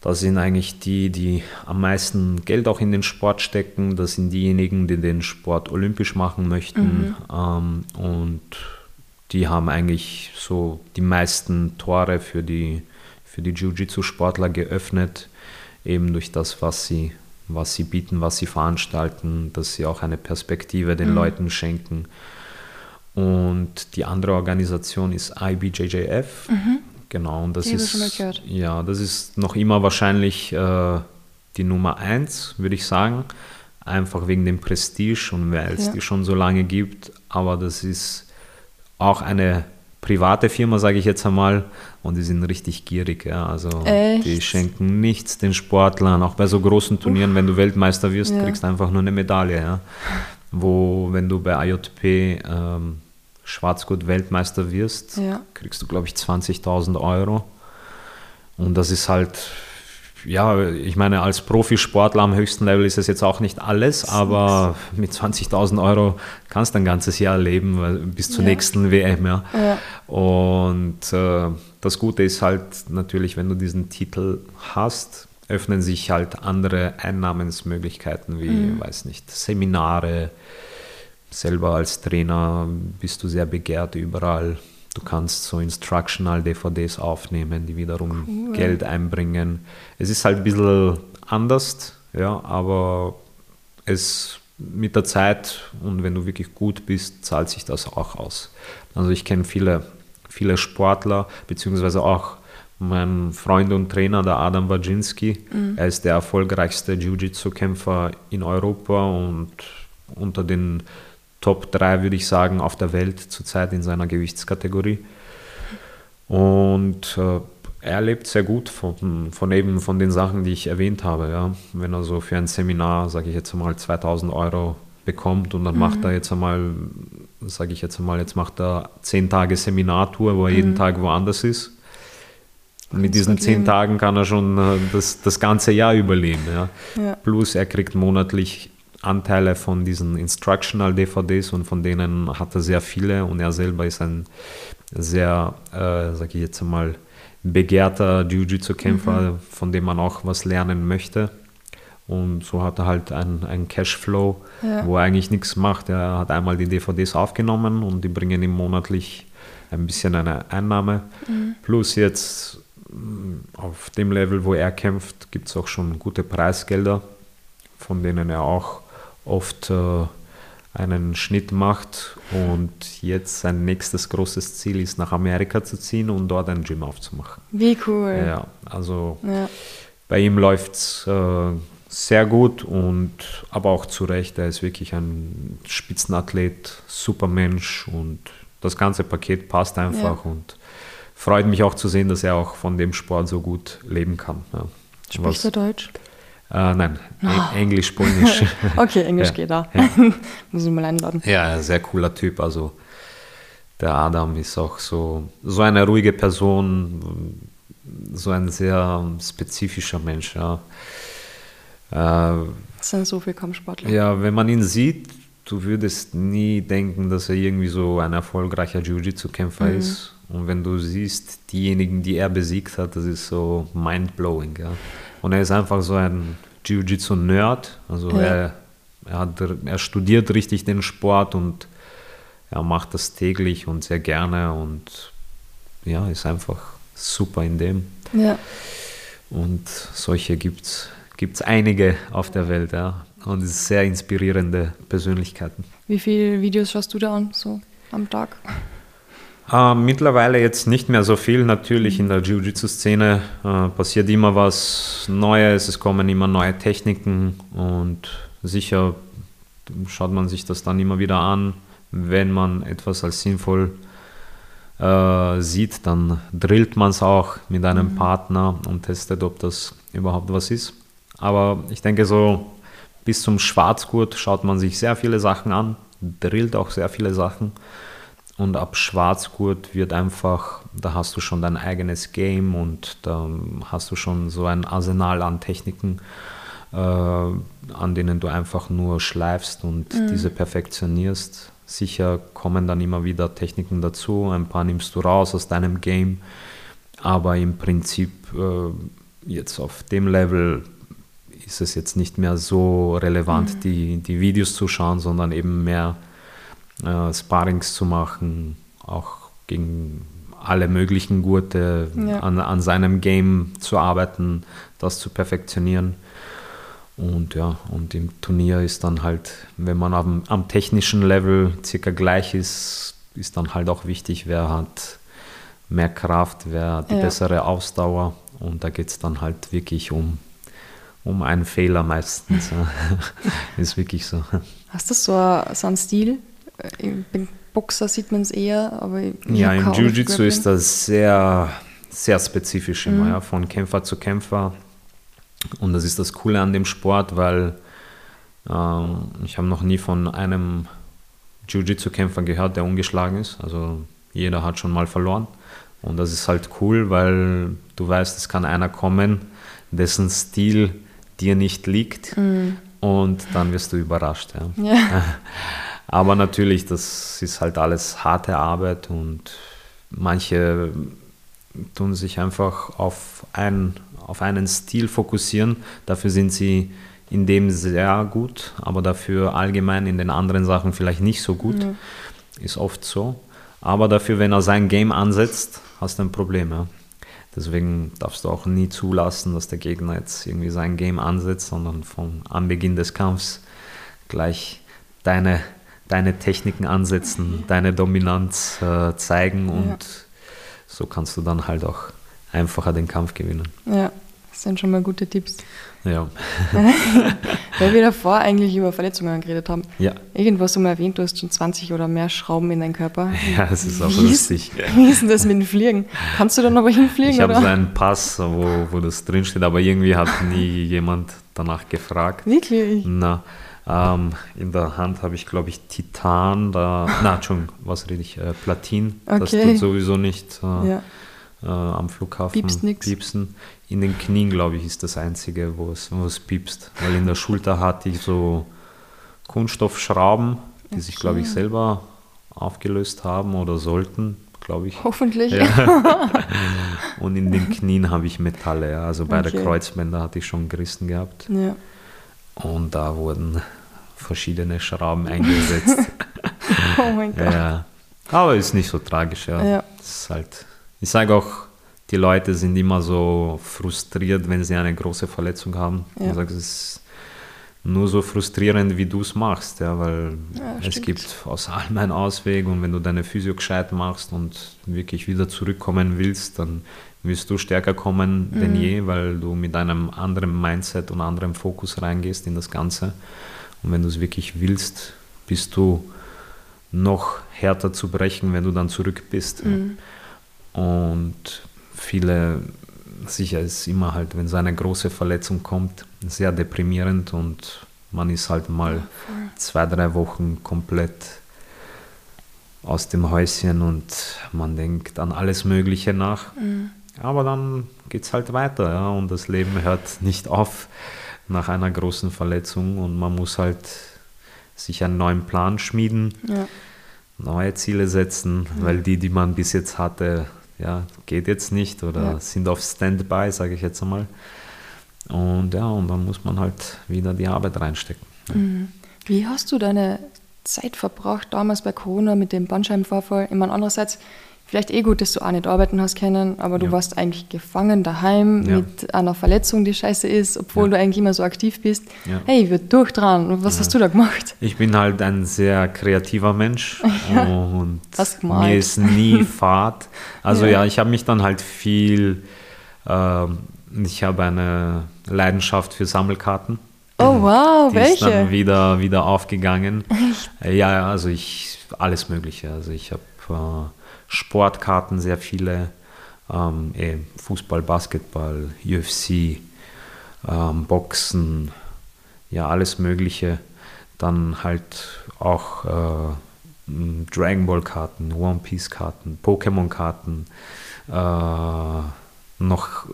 Das sind eigentlich die, die am meisten Geld auch in den Sport stecken. Das sind diejenigen, die den Sport olympisch machen möchten. Ähm, und die haben eigentlich so die meisten Tore für die, für die Jiu-Jitsu-Sportler geöffnet, eben durch das, was sie, was sie bieten, was sie veranstalten, dass sie auch eine Perspektive den Leuten schenken. Und die andere Organisation ist IBJJF. Genau, und das Die ist ja, das ist noch immer wahrscheinlich äh, die Nummer eins, würde ich sagen. Einfach wegen dem Prestige und weil es Ja. die schon so lange gibt. Aber das ist auch eine private Firma, sage ich jetzt einmal. Und die sind richtig gierig. Ja. Also Echt? die schenken nichts den Sportlern. Auch bei so großen Turnieren, wenn du Weltmeister wirst, Ja. kriegst du einfach nur eine Medaille. Ja. Wo, wenn du bei IJP ähm, Schwarzgurt-Weltmeister wirst, Ja. kriegst du, glaube ich, 20.000 Euro. Und das ist halt, ja, ich meine, als Profisportler am höchsten Level ist es jetzt auch nicht alles, aber mit 20.000 Euro kannst du ein ganzes Jahr leben, bis zur Ja. nächsten WM. Ja. Ja. Und äh, das Gute ist halt natürlich, wenn du diesen Titel hast, öffnen sich halt andere Einnahmensmöglichkeiten, wie, mhm. weiß nicht, Seminare. Selber als Trainer bist du sehr begehrt überall. Du kannst so Instructional-DVDs aufnehmen, die wiederum cool. Geld einbringen. Es ist halt ein bisschen anders, ja, aber es mit der Zeit und wenn du wirklich gut bist, zahlt sich das auch aus. Also ich kenne viele, viele Sportler, beziehungsweise auch mein Freund und Trainer, der Adam Wajinski. Mhm. Er ist der erfolgreichste Jiu-Jitsu-Kämpfer in Europa und unter den Top 3, würde ich sagen, auf der Welt zurzeit in seiner Gewichtskategorie. Und äh, er lebt sehr gut von, von eben von den Sachen, die ich erwähnt habe. Ja. Wenn er so für ein Seminar, sage ich jetzt mal, 2000 Euro bekommt und dann mhm. macht er jetzt einmal, sage ich jetzt mal, jetzt macht er 10 Tage Seminartour, wo er mhm. jeden Tag woanders ist. Und mit diesen zehn Tagen kann er schon äh, das, das ganze Jahr überleben. Ja. ja. Plus er kriegt monatlich Anteile von diesen Instructional-DVDs und von denen hat er sehr viele und er selber ist ein sehr, äh, sage ich jetzt mal, begehrter Jiu-Jitsu-Kämpfer, mhm. von dem man auch was lernen möchte. Und so hat er halt einen Cashflow, ja. wo er eigentlich nichts macht. Er hat einmal die DVDs aufgenommen und die bringen ihm monatlich ein bisschen eine Einnahme. Mhm. Plus jetzt mm, auf dem Level, wo er kämpft, gibt es auch schon gute Preisgelder, von denen er auch oft äh, einen Schnitt macht und jetzt sein nächstes großes Ziel ist, nach Amerika zu ziehen und dort ein Gym aufzumachen. Wie cool. Ja, also ja. bei ihm läuft es äh, sehr gut und aber auch zu Recht, er ist wirklich ein Spitzenathlet, super Mensch und das ganze Paket passt einfach ja. und freut mich auch zu sehen, dass er auch von dem Sport so gut leben kann. Ja. Sprichst du Deutsch? Äh, nein, oh. Englisch, Polnisch. okay, Englisch ja. geht auch. Ja. Muss ich mal einladen. Ja, sehr cooler Typ. Also der Adam ist auch so, so eine ruhige Person, so ein sehr spezifischer Mensch. Ja. Äh, das sind so viele Kampfsportler. Ja, wenn man ihn sieht, du würdest nie denken, dass er irgendwie so ein erfolgreicher Jiu-Jitsu-Kämpfer mhm. ist. Und wenn du siehst, diejenigen, die er besiegt hat, das ist so mind-blowing. Ja. Und er ist einfach so ein Jiu-Jitsu-Nerd. Also ja. er, er, hat, er studiert richtig den Sport und er macht das täglich und sehr gerne und ja, ist einfach super in dem. Ja. Und solche gibt es einige auf der Welt, ja. Und es ist sehr inspirierende Persönlichkeiten. Wie viele Videos schaust du da an, so am Tag? Äh, mittlerweile jetzt nicht mehr so viel. Natürlich in der Jiu-Jitsu-Szene äh, passiert immer was Neues, es kommen immer neue Techniken und sicher schaut man sich das dann immer wieder an. Wenn man etwas als sinnvoll äh, sieht, dann drillt man es auch mit einem mhm. Partner und testet, ob das überhaupt was ist. Aber ich denke so, bis zum Schwarzgurt schaut man sich sehr viele Sachen an, drillt auch sehr viele Sachen und ab Schwarzgurt wird einfach, da hast du schon dein eigenes Game und da hast du schon so ein Arsenal an Techniken, äh, an denen du einfach nur schleifst und mhm. diese perfektionierst. Sicher kommen dann immer wieder Techniken dazu, ein paar nimmst du raus aus deinem Game, aber im Prinzip äh, jetzt auf dem Level ist es jetzt nicht mehr so relevant, mhm. die, die Videos zu schauen, sondern eben mehr äh, Sparrings zu machen, auch gegen alle möglichen Gurte ja. an, an seinem Game zu arbeiten, das zu perfektionieren. Und ja, und im Turnier ist dann halt, wenn man am, am technischen Level circa gleich ist, ist dann halt auch wichtig, wer hat mehr Kraft, wer hat die ja. bessere Ausdauer. Und da geht es dann halt wirklich um, um einen Fehler meistens. ist wirklich so. Hast du so, so einen Stil, beim Boxer sieht man es eher, aber ja, im Jiu-Jitsu ist das sehr, sehr spezifisch immer, mhm. ja, von Kämpfer zu Kämpfer. Und das ist das Coole an dem Sport, weil ähm, ich habe noch nie von einem Jiu-Jitsu-Kämpfer gehört, der ungeschlagen ist. Also jeder hat schon mal verloren. Und das ist halt cool, weil du weißt, es kann einer kommen, dessen Stil dir nicht liegt. Mhm. Und dann wirst du überrascht. Ja. ja. Aber natürlich, das ist halt alles harte Arbeit und manche tun sich einfach auf ein, auf einen Stil fokussieren. Dafür sind sie in dem sehr gut, aber dafür allgemein in den anderen Sachen vielleicht nicht so gut. Ja. Ist oft so. Aber dafür, wenn er sein Game ansetzt, hast du ein Problem. Ja. Deswegen darfst du auch nie zulassen, dass der Gegner jetzt irgendwie sein Game ansetzt, sondern von Anbeginn des Kampfs gleich deine, deine Techniken ansetzen, deine Dominanz äh, zeigen und ja. so kannst du dann halt auch einfacher den Kampf gewinnen. Ja, das sind schon mal gute Tipps. Ja. Weil wir davor eigentlich über Verletzungen geredet haben. Ja. Irgendwas so mal erwähnt, du hast schon 20 oder mehr Schrauben in deinem Körper. Ja, das ist auch wie lustig. Ist, wie ist denn das mit dem Fliegen? Kannst du da noch hinfliegen? Ich habe so einen Pass, wo, wo das drinsteht, aber irgendwie hat nie jemand danach gefragt. Wirklich? Na, ähm, in der Hand habe ich, glaube ich, Titan, da, na, Entschuldigung, was rede ich, äh, Platin. Okay. Das tut sowieso nicht. Äh, ja äh, am Flughafen piepst nix. piepsen. In den Knien, glaube ich, ist das Einzige, wo es, wo es piepst. Weil in der Schulter hatte ich so Kunststoffschrauben, die okay. sich, glaube ich, selber aufgelöst haben oder sollten, glaube ich. Hoffentlich. Ja. Und in den Knien habe ich Metalle. Ja. Also beide okay. Kreuzbänder hatte ich schon gerissen gehabt. Ja. Und da wurden verschiedene Schrauben eingesetzt. oh mein Gott. Ja. Aber ist nicht so tragisch, ja. ja. Ist halt ich sage auch, die Leute sind immer so frustriert, wenn sie eine große Verletzung haben. Ja. Ich sage, es ist nur so frustrierend, wie du es machst, ja, weil ja, es stimmt. gibt aus allem einen Ausweg und wenn du deine Physio gescheit machst und wirklich wieder zurückkommen willst, dann wirst du stärker kommen mhm. denn je, weil du mit einem anderen Mindset und anderem Fokus reingehst in das Ganze. Und wenn du es wirklich willst, bist du noch härter zu brechen, wenn du dann zurück bist. Mhm. Und viele, sicher ist immer halt, wenn so eine große Verletzung kommt, sehr deprimierend und man ist halt mal zwei, drei Wochen komplett aus dem Häuschen und man denkt an alles Mögliche nach. Mhm. Aber dann geht es halt weiter ja, und das Leben hört nicht auf nach einer großen Verletzung und man muss halt sich einen neuen Plan schmieden, ja. neue Ziele setzen, mhm. weil die, die man bis jetzt hatte, ja, geht jetzt nicht oder ja. sind auf Standby, sage ich jetzt einmal. Und ja, und dann muss man halt wieder die Arbeit reinstecken. Mhm. Wie hast du deine Zeit verbracht damals bei Corona mit dem Bandscheibenvorfall? Ich meine, andererseits, vielleicht eh gut, dass du auch nicht arbeiten hast können, aber du ja. warst eigentlich gefangen daheim ja. mit einer Verletzung, die scheiße ist, obwohl ja. du eigentlich immer so aktiv bist. Hey, wird durch dran. Was hast du da gemacht? Ich bin halt ein sehr kreativer Mensch und mir ist nie Fahrt. Also ja, ich habe mich dann halt viel, äh, ich habe eine Leidenschaft für Sammelkarten. Oh wow, die welche? ist dann wieder, wieder aufgegangen. Ja, also ich, alles Mögliche. Also ich habe äh, Sportkarten, sehr viele. Ähm, eh, Fußball, Basketball, UFC, ähm, Boxen, ja, alles Mögliche. Dann halt auch äh, Dragon Ball Karten, One Piece Karten, Pokémon Karten. Äh, noch,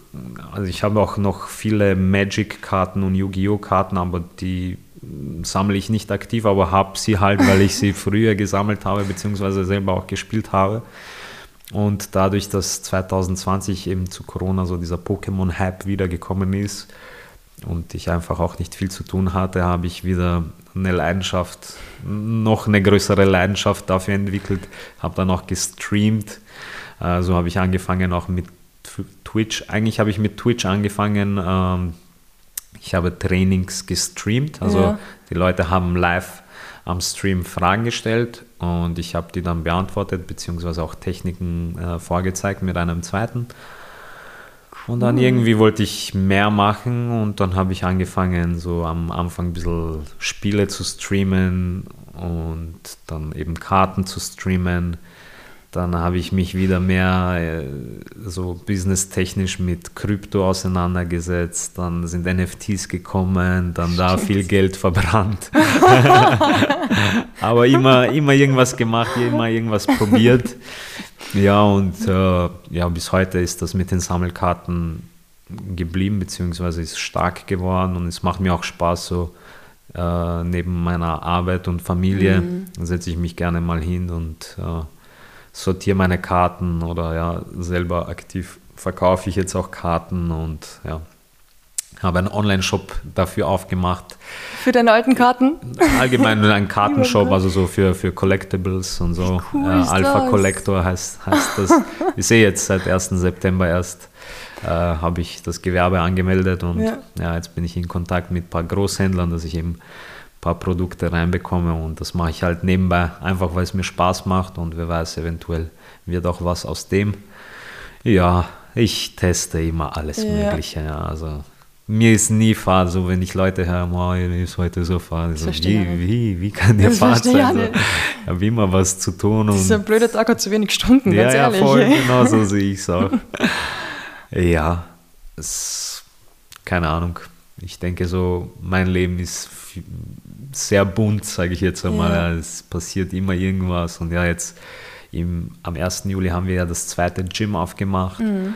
also ich habe auch noch viele Magic Karten und Yu-Gi-Oh Karten, aber die sammle ich nicht aktiv, aber habe sie halt, weil ich sie früher gesammelt habe, beziehungsweise selber auch gespielt habe. Und dadurch, dass 2020 eben zu Corona so dieser Pokémon-Hype wiedergekommen ist und ich einfach auch nicht viel zu tun hatte, habe ich wieder eine Leidenschaft, noch eine größere Leidenschaft dafür entwickelt, habe dann auch gestreamt. So also habe ich angefangen auch mit Twitch. Eigentlich habe ich mit Twitch angefangen, ähm, ich habe Trainings gestreamt, also ja. die Leute haben live am Stream Fragen gestellt und ich habe die dann beantwortet, beziehungsweise auch Techniken äh, vorgezeigt mit einem zweiten. Und dann irgendwie wollte ich mehr machen und dann habe ich angefangen, so am Anfang ein bisschen Spiele zu streamen und dann eben Karten zu streamen. Dann habe ich mich wieder mehr äh, so businesstechnisch mit Krypto auseinandergesetzt. Dann sind NFTs gekommen, dann da viel Geld verbrannt. Aber immer, immer irgendwas gemacht, immer irgendwas probiert. Ja, und äh, ja, bis heute ist das mit den Sammelkarten geblieben, beziehungsweise ist stark geworden und es macht mir auch Spaß, so äh, neben meiner Arbeit und Familie mhm. setze ich mich gerne mal hin und äh, sortiere meine Karten oder ja, selber aktiv verkaufe ich jetzt auch Karten und ja, habe einen Online-Shop dafür aufgemacht. Für deine alten Karten? Allgemein einen Kartenshop, also so für, für Collectibles und so. cool äh, Alpha? Collector heißt, heißt das. ich sehe jetzt seit 1. September erst, äh, habe ich das Gewerbe angemeldet und Ja. ja. jetzt bin ich in Kontakt mit ein paar Großhändlern, dass ich eben paar Produkte reinbekomme und das mache ich halt nebenbei, einfach weil es mir Spaß macht und wer weiß, eventuell wird auch was aus dem. Ja, ich teste immer alles Ja. Mögliche. Ja, also mir ist nie Fahrt, so wenn ich Leute höre, oh, ist heute so Fahrt. So, wie, wie, wie kann der Das Fahrt sein? So, ich habe immer was zu tun. Und, Dieser blöde Tag hat zu wenig Stunden, ja, ganz ja, ehrlich. voll, genau so sehe ich es auch. ja, es, keine Ahnung. Ich denke so, mein Leben ist sehr bunt, sage ich jetzt einmal. Ja. Es passiert immer irgendwas. Und ja, jetzt im, am 1. Juli haben wir ja das zweite Gym aufgemacht. Mhm.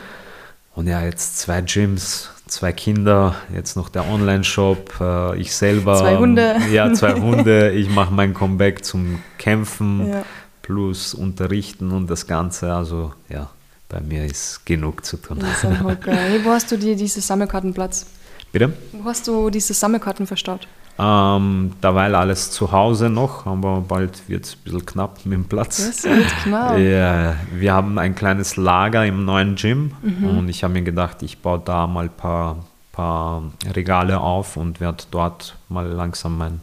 Und ja, jetzt zwei Gyms, zwei Kinder, jetzt noch der Online-Shop, äh, ich selber. Zwei Hunde. Ja, zwei Hunde. Ich mache mein Comeback zum Kämpfen Ja. plus Unterrichten und das Ganze. Also ja, bei mir ist genug zu tun. Das ist. Hey, wo hast du dir diese Sammelkartenplatz? Bitte? Wo hast du diese Sammelkarten verstaut? Ähm, derweil alles zu Hause noch, aber bald wird es ein bisschen knapp mit dem Platz. Das wird knapp. Ja, wir haben ein kleines Lager im neuen Gym Mhm. und ich habe mir gedacht, ich baue da mal ein paar, paar Regale auf und werde dort mal langsam mein,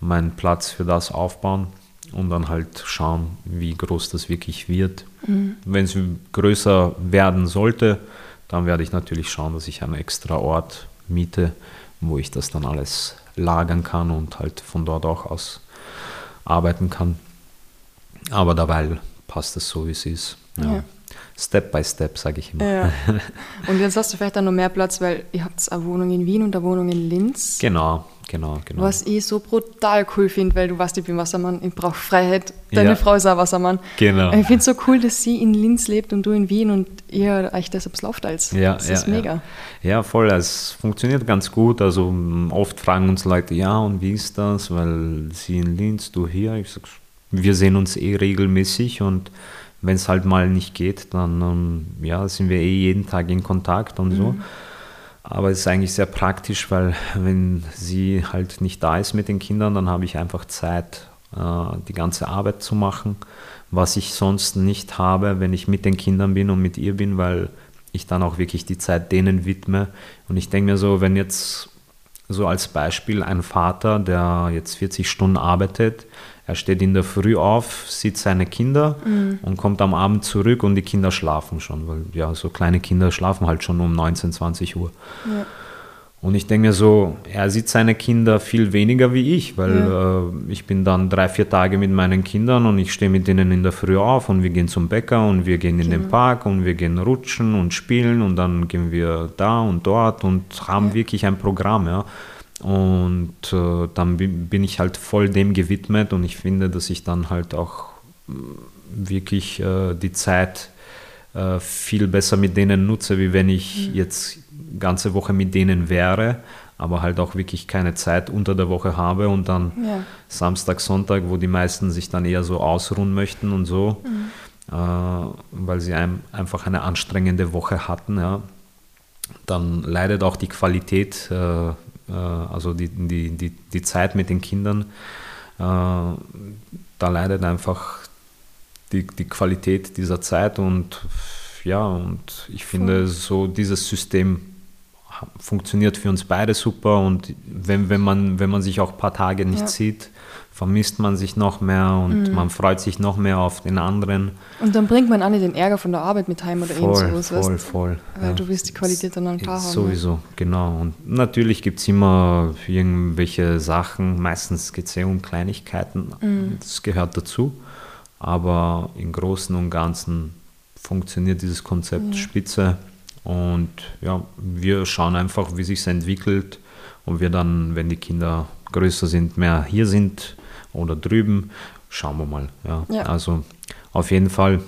meinen Platz für das aufbauen und dann halt schauen, wie groß das wirklich wird. Mhm. Wenn es größer werden sollte, dann werde ich natürlich schauen, dass ich einen extra Ort miete, wo ich das dann alles lagern kann und halt von dort auch aus arbeiten kann. Aber dabei passt es so, wie es ist. Ja. Ja. Step by Step, sage ich immer. Ja. Und jetzt hast du vielleicht auch noch mehr Platz, weil ihr habt eine Wohnung in Wien und eine Wohnung in Linz. Genau, genau, genau. Was ich so brutal cool finde, weil du weißt, ich bin Wassermann, ich brauche Freiheit. Deine Ja. Frau ist auch Wassermann. Genau. Ich finde es so cool, dass sie in Linz lebt und du in Wien und ihr euch ein bisschen aufteilt. Ja, das ja, ist mega. Ja. ja, voll. Es funktioniert ganz gut. Also m, oft fragen uns Leute, ja, und wie ist das? Weil sie in Linz, du hier. Ich sag, wir sehen uns eh regelmäßig und wenn es halt mal nicht geht, dann ähm, ja, sind wir eh jeden Tag in Kontakt und so. Aber es ist eigentlich sehr praktisch, weil wenn sie halt nicht da ist mit den Kindern, dann habe ich einfach Zeit, äh, die ganze Arbeit zu machen, was ich sonst nicht habe, wenn ich mit den Kindern bin und mit ihr bin, weil ich dann auch wirklich die Zeit denen widme. Und ich denke mir so, wenn jetzt so als Beispiel ein Vater, der jetzt 40 Stunden arbeitet, er steht in der Früh auf, sieht seine Kinder und kommt am Abend zurück und die Kinder schlafen schon, weil ja, so kleine Kinder schlafen halt schon um 19, 20 Uhr. Ja. Und ich denke mir so, er sieht seine Kinder viel weniger wie ich, weil äh, ich bin dann drei, vier Tage mit meinen Kindern und ich stehe mit denen in der Früh auf und wir gehen zum Bäcker und wir gehen in den Park und wir gehen rutschen und spielen und dann gehen wir da und dort und haben wirklich ein Programm, ja. Und äh, dann bin, ich halt voll dem gewidmet und ich finde, dass ich dann halt auch äh, wirklich äh, die Zeit äh, viel besser mit denen nutze, wie wenn ich jetzt ganze Woche mit denen wäre, aber halt auch wirklich keine Zeit unter der Woche habe und dann Ja. Samstag, Sonntag, wo die meisten sich dann eher so ausruhen möchten und so, äh, weil sie ein, einfach eine anstrengende Woche hatten, ja. Dann leidet auch die Qualität, äh, äh, also die, die, die, die Zeit mit den Kindern, äh, da leidet einfach die, die Qualität dieser Zeit und ja, und ich finde so dieses System funktioniert für uns beide super und wenn, wenn, man, wenn man sich auch ein paar Tage nicht Ja. sieht, vermisst man sich noch mehr und man freut sich noch mehr auf den anderen. Und dann bringt man auch nicht den Ärger von der Arbeit mit heim oder irgend Voll, sowas. voll, weißt? voll. Weil ja. du willst die Qualität dann, klar haben. ne? Sowieso, genau. Und natürlich gibt es immer irgendwelche Sachen, meistens geht es ja um Kleinigkeiten, Mhm. das gehört dazu. Aber im Großen und Ganzen funktioniert dieses Konzept spitze. Und ja, wir schauen einfach, wie sich entwickelt und wir dann, wenn die Kinder größer sind, mehr hier sind oder drüben, schauen wir mal. Ja. Ja. Also auf jeden Fall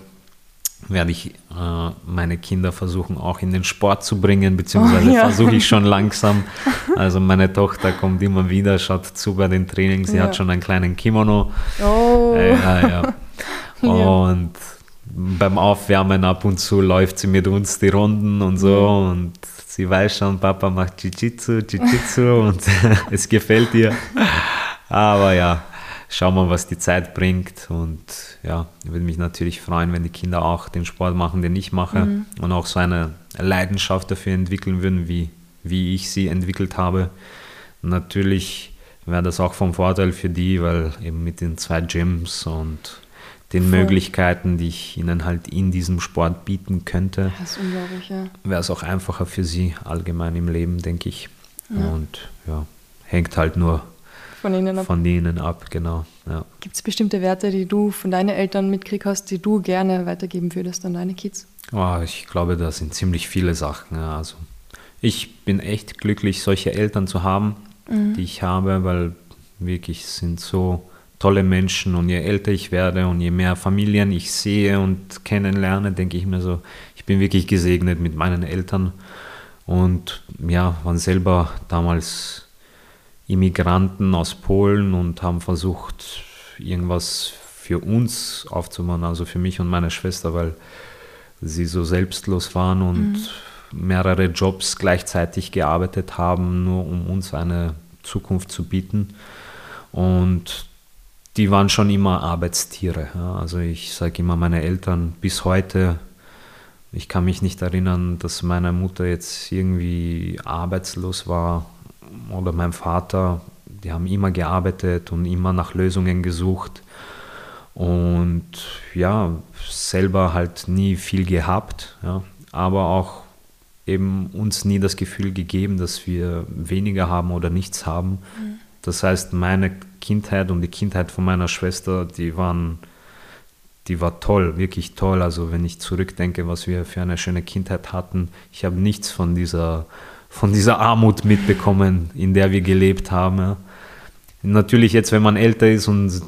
werde ich äh, meine Kinder versuchen auch in den Sport zu bringen, beziehungsweise Oh, ja. versuche ich schon langsam. Also meine Tochter kommt immer wieder, schaut zu bei den Trainings, sie Ja. hat schon einen kleinen Kimono. Oh, Äh. Ja. Und beim Aufwärmen ab und zu läuft sie mit uns die Runden und so mhm. und sie weiß schon, Papa macht Jiu-Jitsu, Jiu-Jitsu und es gefällt ihr. Aber ja, schauen wir, was die Zeit bringt. Und ja, ich würde mich natürlich freuen, wenn die Kinder auch den Sport machen, den ich mache mhm. und auch so eine Leidenschaft dafür entwickeln würden, wie, wie ich sie entwickelt habe. Natürlich wäre das auch vom Vorteil für die, weil eben mit den zwei Gyms und den Voll. Möglichkeiten, die ich ihnen halt in diesem Sport bieten könnte, ja. wäre es auch einfacher für sie allgemein im Leben, denke ich. Ja. Und ja, hängt halt nur von ihnen ab. Von ihnen ab, genau. Ja. Gibt es bestimmte Werte, die du von deinen Eltern mitgekriegt hast, die du gerne weitergeben würdest an deine Kids? Oh, ich glaube, das sind ziemlich viele Sachen. Ja. Also ich bin echt glücklich, solche Eltern zu haben, mhm. die ich habe, weil wirklich sind so tolle Menschen und je älter ich werde und je mehr Familien ich sehe und kennenlerne, denke ich mir so, ich bin wirklich gesegnet mit meinen Eltern und ja, waren selber damals Immigranten aus Polen und haben versucht, irgendwas für uns aufzumachen, also für mich und meine Schwester, weil sie so selbstlos waren und mhm. mehrere Jobs gleichzeitig gearbeitet haben, nur um uns eine Zukunft zu bieten. Und die waren schon immer Arbeitstiere. Ja. Also ich sage immer, meine Eltern bis heute, ich kann mich nicht erinnern, dass meine Mutter jetzt irgendwie arbeitslos war oder mein Vater. Die haben immer gearbeitet und immer nach Lösungen gesucht. Und ja, selber halt nie viel gehabt, ja. aber auch eben uns nie das Gefühl gegeben, dass wir weniger haben oder nichts haben. Mhm. Das heißt, meine Kindheit und die Kindheit von meiner Schwester, die waren, die war toll, wirklich toll. Also wenn ich zurückdenke, was wir für eine schöne Kindheit hatten, ich habe nichts von dieser, von dieser Armut mitbekommen, in der wir gelebt haben. Natürlich jetzt, wenn man älter ist und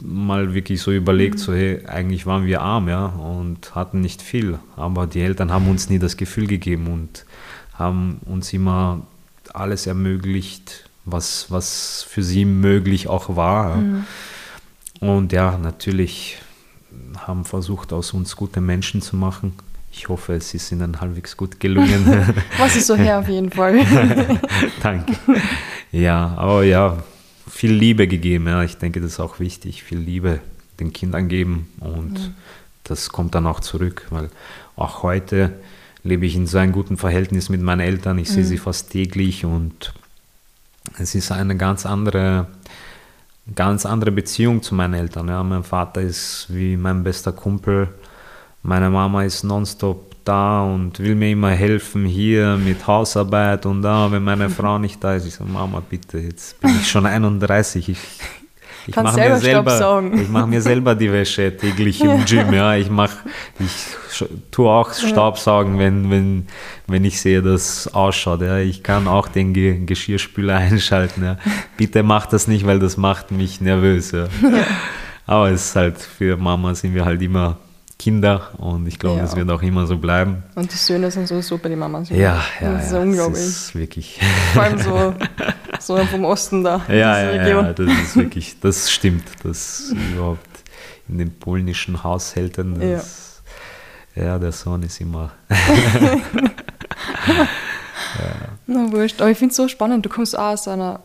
mal wirklich so überlegt, so hey, eigentlich waren wir arm, ja, und hatten nicht viel, aber die Eltern haben uns nie das Gefühl gegeben und haben uns immer alles ermöglicht, was, was für sie möglich auch war. Mhm. Und ja, natürlich haben versucht, aus uns gute Menschen zu machen. Ich hoffe, es ist ihnen halbwegs gut gelungen. was ist so her auf jeden Fall. Danke. Ja, aber ja, viel Liebe gegeben. Ja. Ich denke, das ist auch wichtig. Viel Liebe den Kindern geben und mhm. das kommt dann auch zurück, weil auch heute lebe ich in so einem guten Verhältnis mit meinen Eltern. Ich mhm. sehe sie fast täglich und es ist eine ganz andere, ganz andere Beziehung zu meinen Eltern. Ja. Mein Vater ist wie mein bester Kumpel. Meine Mama ist nonstop da und will mir immer helfen hier mit Hausarbeit und da, wenn meine Frau nicht da ist. Ich sage, Mama, bitte, jetzt bin ich schon 31. Ich ich mache mir selber, ich mache mir selber die Wäsche täglich im Gym. Ja, ich mache, ich tue auch Staubsaugen, wenn, wenn, wenn ich sehe, dass es ausschaut. Ja, ich kann auch den Ge Geschirrspüler einschalten. Ja. Bitte mach das nicht, weil das macht mich nervös. Ja. Aber es ist halt für Mama sind wir halt immer Kinder und ich glaube, ja. es wird auch immer so bleiben. Und die Söhne sind sowieso bei den Mamas. Ja, ja, das ist ja, unglaublich. Das ist wirklich. Vor allem so, so vom Osten da. Ja, ja, ja, das ist wirklich, das stimmt, dass überhaupt in den polnischen Haushältern, das, ja. ja, der Sohn ist immer. ja. Na wurscht, aber ich finde es so spannend, du kommst auch aus einer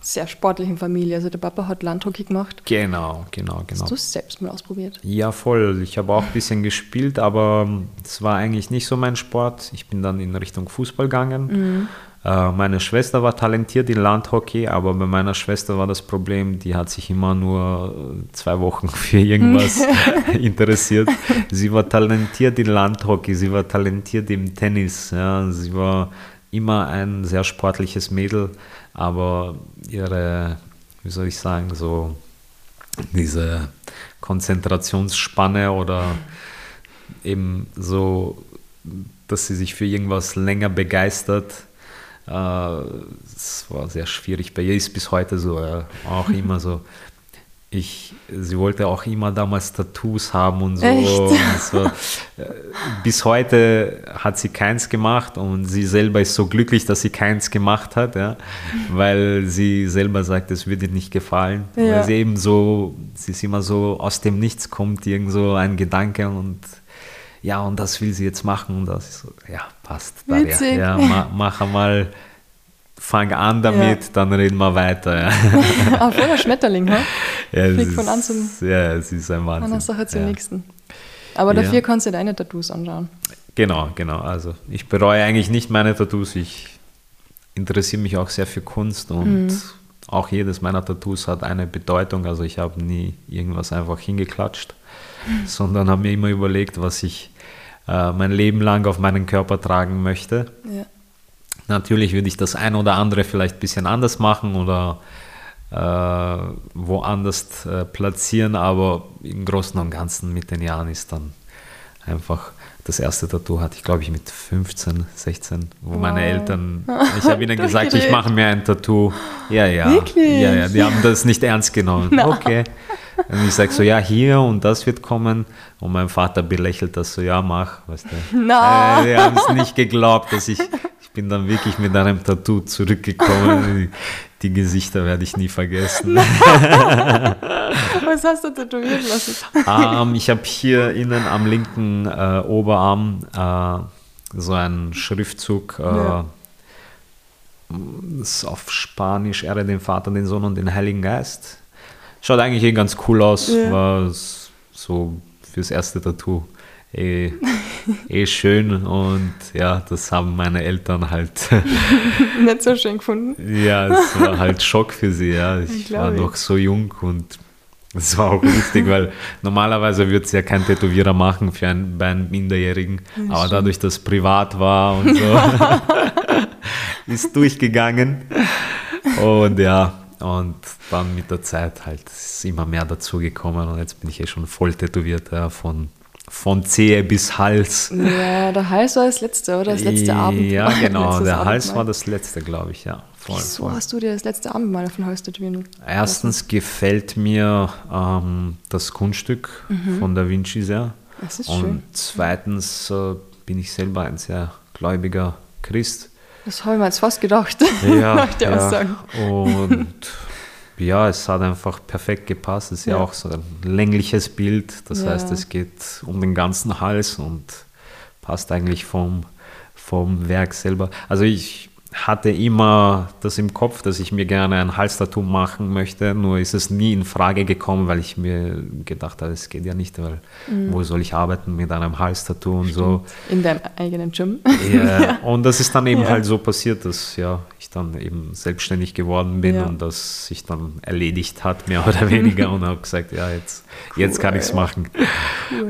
sehr sportlichen Familie. Also der Papa hat Landhockey gemacht. Genau, genau, genau. Hast du es selbst mal ausprobiert? Ja, voll. Ich habe auch ein bisschen gespielt, aber es war eigentlich nicht so mein Sport. Ich bin dann in Richtung Fußball gegangen. Mhm. Äh, meine Schwester war talentiert in Landhockey, aber bei meiner Schwester war das Problem, die hat sich immer nur zwei Wochen für irgendwas interessiert. Sie war talentiert in Landhockey, sie war talentiert im Tennis, ja, sie war immer ein sehr sportliches Mädel, aber ihre, wie soll ich sagen, so diese Konzentrationsspanne oder eben so, dass sie sich für irgendwas länger begeistert, äh, das war sehr schwierig. Bei ihr ist bis heute so, auch immer so. ich, sie wollte auch immer damals Tattoos haben und so. Und so. Äh, Bis heute hat sie keins gemacht und sie selber ist so glücklich, dass sie keins gemacht hat, ja, weil sie selber sagt, es würde ihr nicht gefallen. Ja. Weil sie eben so, sie ist immer so aus dem Nichts kommt irgend so ein Gedanke und ja, und das will sie jetzt machen und das ist so, ja, passt. Daria. Ja, ma, mach einmal, fang an damit, dann reden wir weiter. Ja. Ah, voller Schmetterling, ha? Ja, Fliegt es von an ist- zum- Ja, es ist ein Wahnsinn. Einer Sache zum ja. nächsten. Aber Ja. dafür kannst du deine Tattoos anschauen. Genau, genau. Also ich bereue eigentlich nicht meine Tattoos. Ich interessiere mich auch sehr für Kunst und Mhm. auch jedes meiner Tattoos hat eine Bedeutung. Also ich habe nie irgendwas einfach hingeklatscht, Mhm. sondern habe mir immer überlegt, was ich äh, mein Leben lang auf meinen Körper tragen möchte. Ja. Natürlich würde ich das ein oder andere vielleicht ein bisschen anders machen oder äh, woanders äh, platzieren, aber im Großen und Ganzen mit den Jahren ist dann einfach das erste Tattoo hatte ich, glaube ich, mit 15, 16, wo meine Wow. Eltern, ich habe ihnen gesagt, ich mache mir ein Tattoo. Ja, ja. Wirklich? Ja, ja, die haben das nicht ernst genommen. Okay. Und ich sage so, ja, hier und das wird kommen. Und mein Vater belächelt das so, ja, mach, weißt du. Na. Äh, die haben es nicht geglaubt, dass ich bin dann wirklich mit einem Tattoo zurückgekommen. Die Gesichter werde ich nie vergessen. Was hast du tätowieren lassen? ähm, ich habe hier innen am linken äh, Oberarm äh, so einen Schriftzug. Äh, Ja. ist auf Spanisch, Ehre den Vater, den Sohn und den Heiligen Geist. Schaut eigentlich eh ganz cool aus. Ja. War so fürs erste Tattoo eh, eh schön. Und ja, das haben meine Eltern halt Nicht so schön gefunden. Ja, es war halt Schock für sie. Ja. Ich, Ich war glaube. noch so jung und es war auch lustig, weil normalerweise würde es ja kein Tätowierer machen für einen, bei einem Minderjährigen. Aber dadurch, dass es privat war und so, ist durchgegangen. Und ja, und dann mit der Zeit halt ist immer mehr dazugekommen und jetzt bin ich eh schon voll tätowiert, ja, von, von Zehe bis Hals. Ja, der Hals war das letzte, oder? Das letzte Abend. Ja, genau, der Hals Abendmahl. war das letzte, glaube ich, ja. Voll, Wieso voll. hast du dir das letzte Abendmahl auf den Hals tätowieren Erstens gefällt mir ähm, das Kunststück von Da Vinci sehr. Mhm. Das ist Und schön. zweitens äh, bin ich selber ein sehr gläubiger Christ. Das habe ich mir jetzt fast gedacht. Ja, nach der ja. Aussage. Und ja, es hat einfach perfekt gepasst. Es ist ja, Ja. auch so ein längliches Bild. Das Ja. heißt, es geht um den ganzen Hals und passt eigentlich vom, vom Werk selber. Also ich hatte immer das im Kopf, dass ich mir gerne ein Halstattoo machen möchte, nur ist es nie in Frage gekommen, weil ich mir gedacht habe, es geht ja nicht, weil Mhm. wo soll ich arbeiten mit einem Halstattoo und so. In deinem eigenen Gym. Ja, und das ist dann eben Ja. halt so passiert, dass ja, ich dann eben selbstständig geworden bin Ja. und das sich dann erledigt hat, mehr oder weniger, und habe gesagt, ja, jetzt, jetzt kann ich es machen.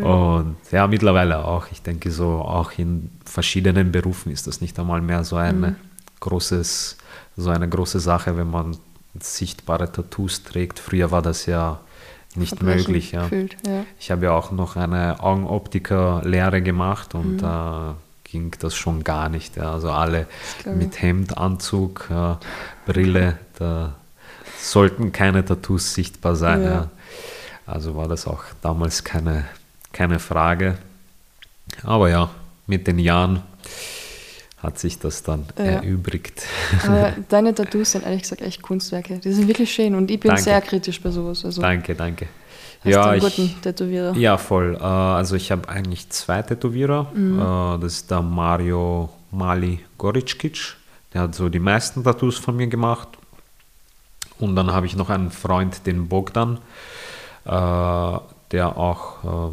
Und ja, mittlerweile auch. Ich denke, so auch in verschiedenen Berufen ist das nicht einmal mehr so ein Mhm. Großes, so eine große Sache, wenn man sichtbare Tattoos trägt. Früher war das ja nicht Verbrechen möglich. Ja. gefühlt, ja. Ich habe ja auch noch eine Augenoptiker-Lehre gemacht und Mhm. da ging das schon gar nicht. Ja. Also alle mit Hemd, Anzug, äh, Brille, da sollten keine Tattoos sichtbar sein. Ja. Ja. Also war das auch damals keine, keine Frage. Aber ja, mit den Jahren hat sich das dann Ja. erübrigt. Aber deine Tattoos sind ehrlich gesagt echt Kunstwerke. Die sind wirklich schön und ich bin Danke. sehr kritisch bei sowas. Also danke, danke. hast ja, du einen ich, guten Tätowierer. Ja, voll. Äh, Also ich habe eigentlich zwei Tätowierer. Mhm. Äh, Das ist der Mario Mali Gorickic. Der hat so die meisten Tattoos von mir gemacht. Und dann habe ich noch einen Freund, den Bogdan, äh, der auch äh,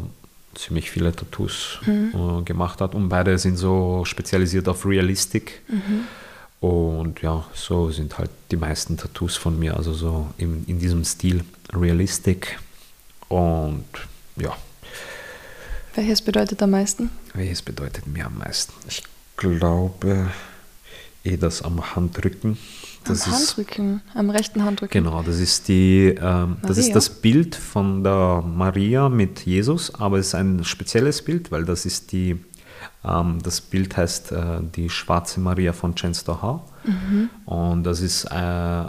ziemlich viele Tattoos Mhm. äh, gemacht hat. Und beide sind so spezialisiert auf Realistik. Mhm. Und ja, so sind halt die meisten Tattoos von mir, also so in, in diesem Stil Realistik. Und ja, Welches bedeutet am meisten? welches bedeutet mir am meisten? Ich glaube, eh das am Handrücken. Das am ist, Handrücken, am rechten Handrücken. Genau, das ist, die, ähm, das ist das Bild von der Maria mit Jesus, aber es ist ein spezielles Bild, weil das ist die, ähm, das Bild heißt äh, die schwarze Maria von Częstochowa und das ist äh,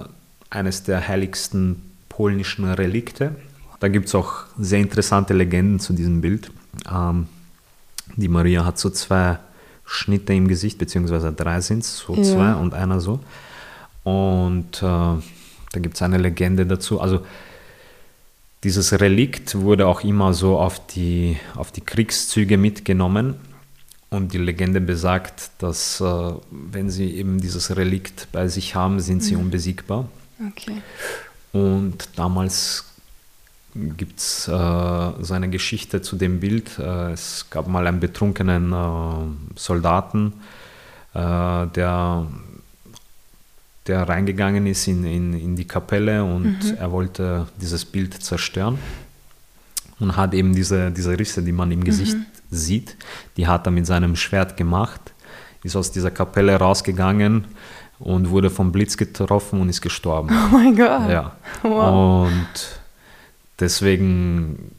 eines der heiligsten polnischen Relikte da gibt es auch sehr interessante Legenden zu diesem Bild. Ähm, die Maria hat so zwei Schnitte im Gesicht, beziehungsweise drei sind es, so Ja. zwei und einer so. Und äh, da gibt es eine Legende dazu. Also dieses Relikt wurde auch immer so auf die, auf die Kriegszüge mitgenommen. Und die Legende besagt, dass äh, wenn sie eben dieses Relikt bei sich haben, sind sie unbesiegbar. Okay. Und damals gibt es äh, so eine Geschichte zu dem Bild. Äh, es gab mal einen betrunkenen äh, Soldaten, äh, der, der reingegangen ist in, in, in die Kapelle und er wollte dieses Bild zerstören und hat eben diese, diese Risse, die man im Gesicht sieht, die hat er mit seinem Schwert gemacht, ist aus dieser Kapelle rausgegangen und wurde vom Blitz getroffen und ist gestorben. Oh mein Gott. Ja. Wow. Und deswegen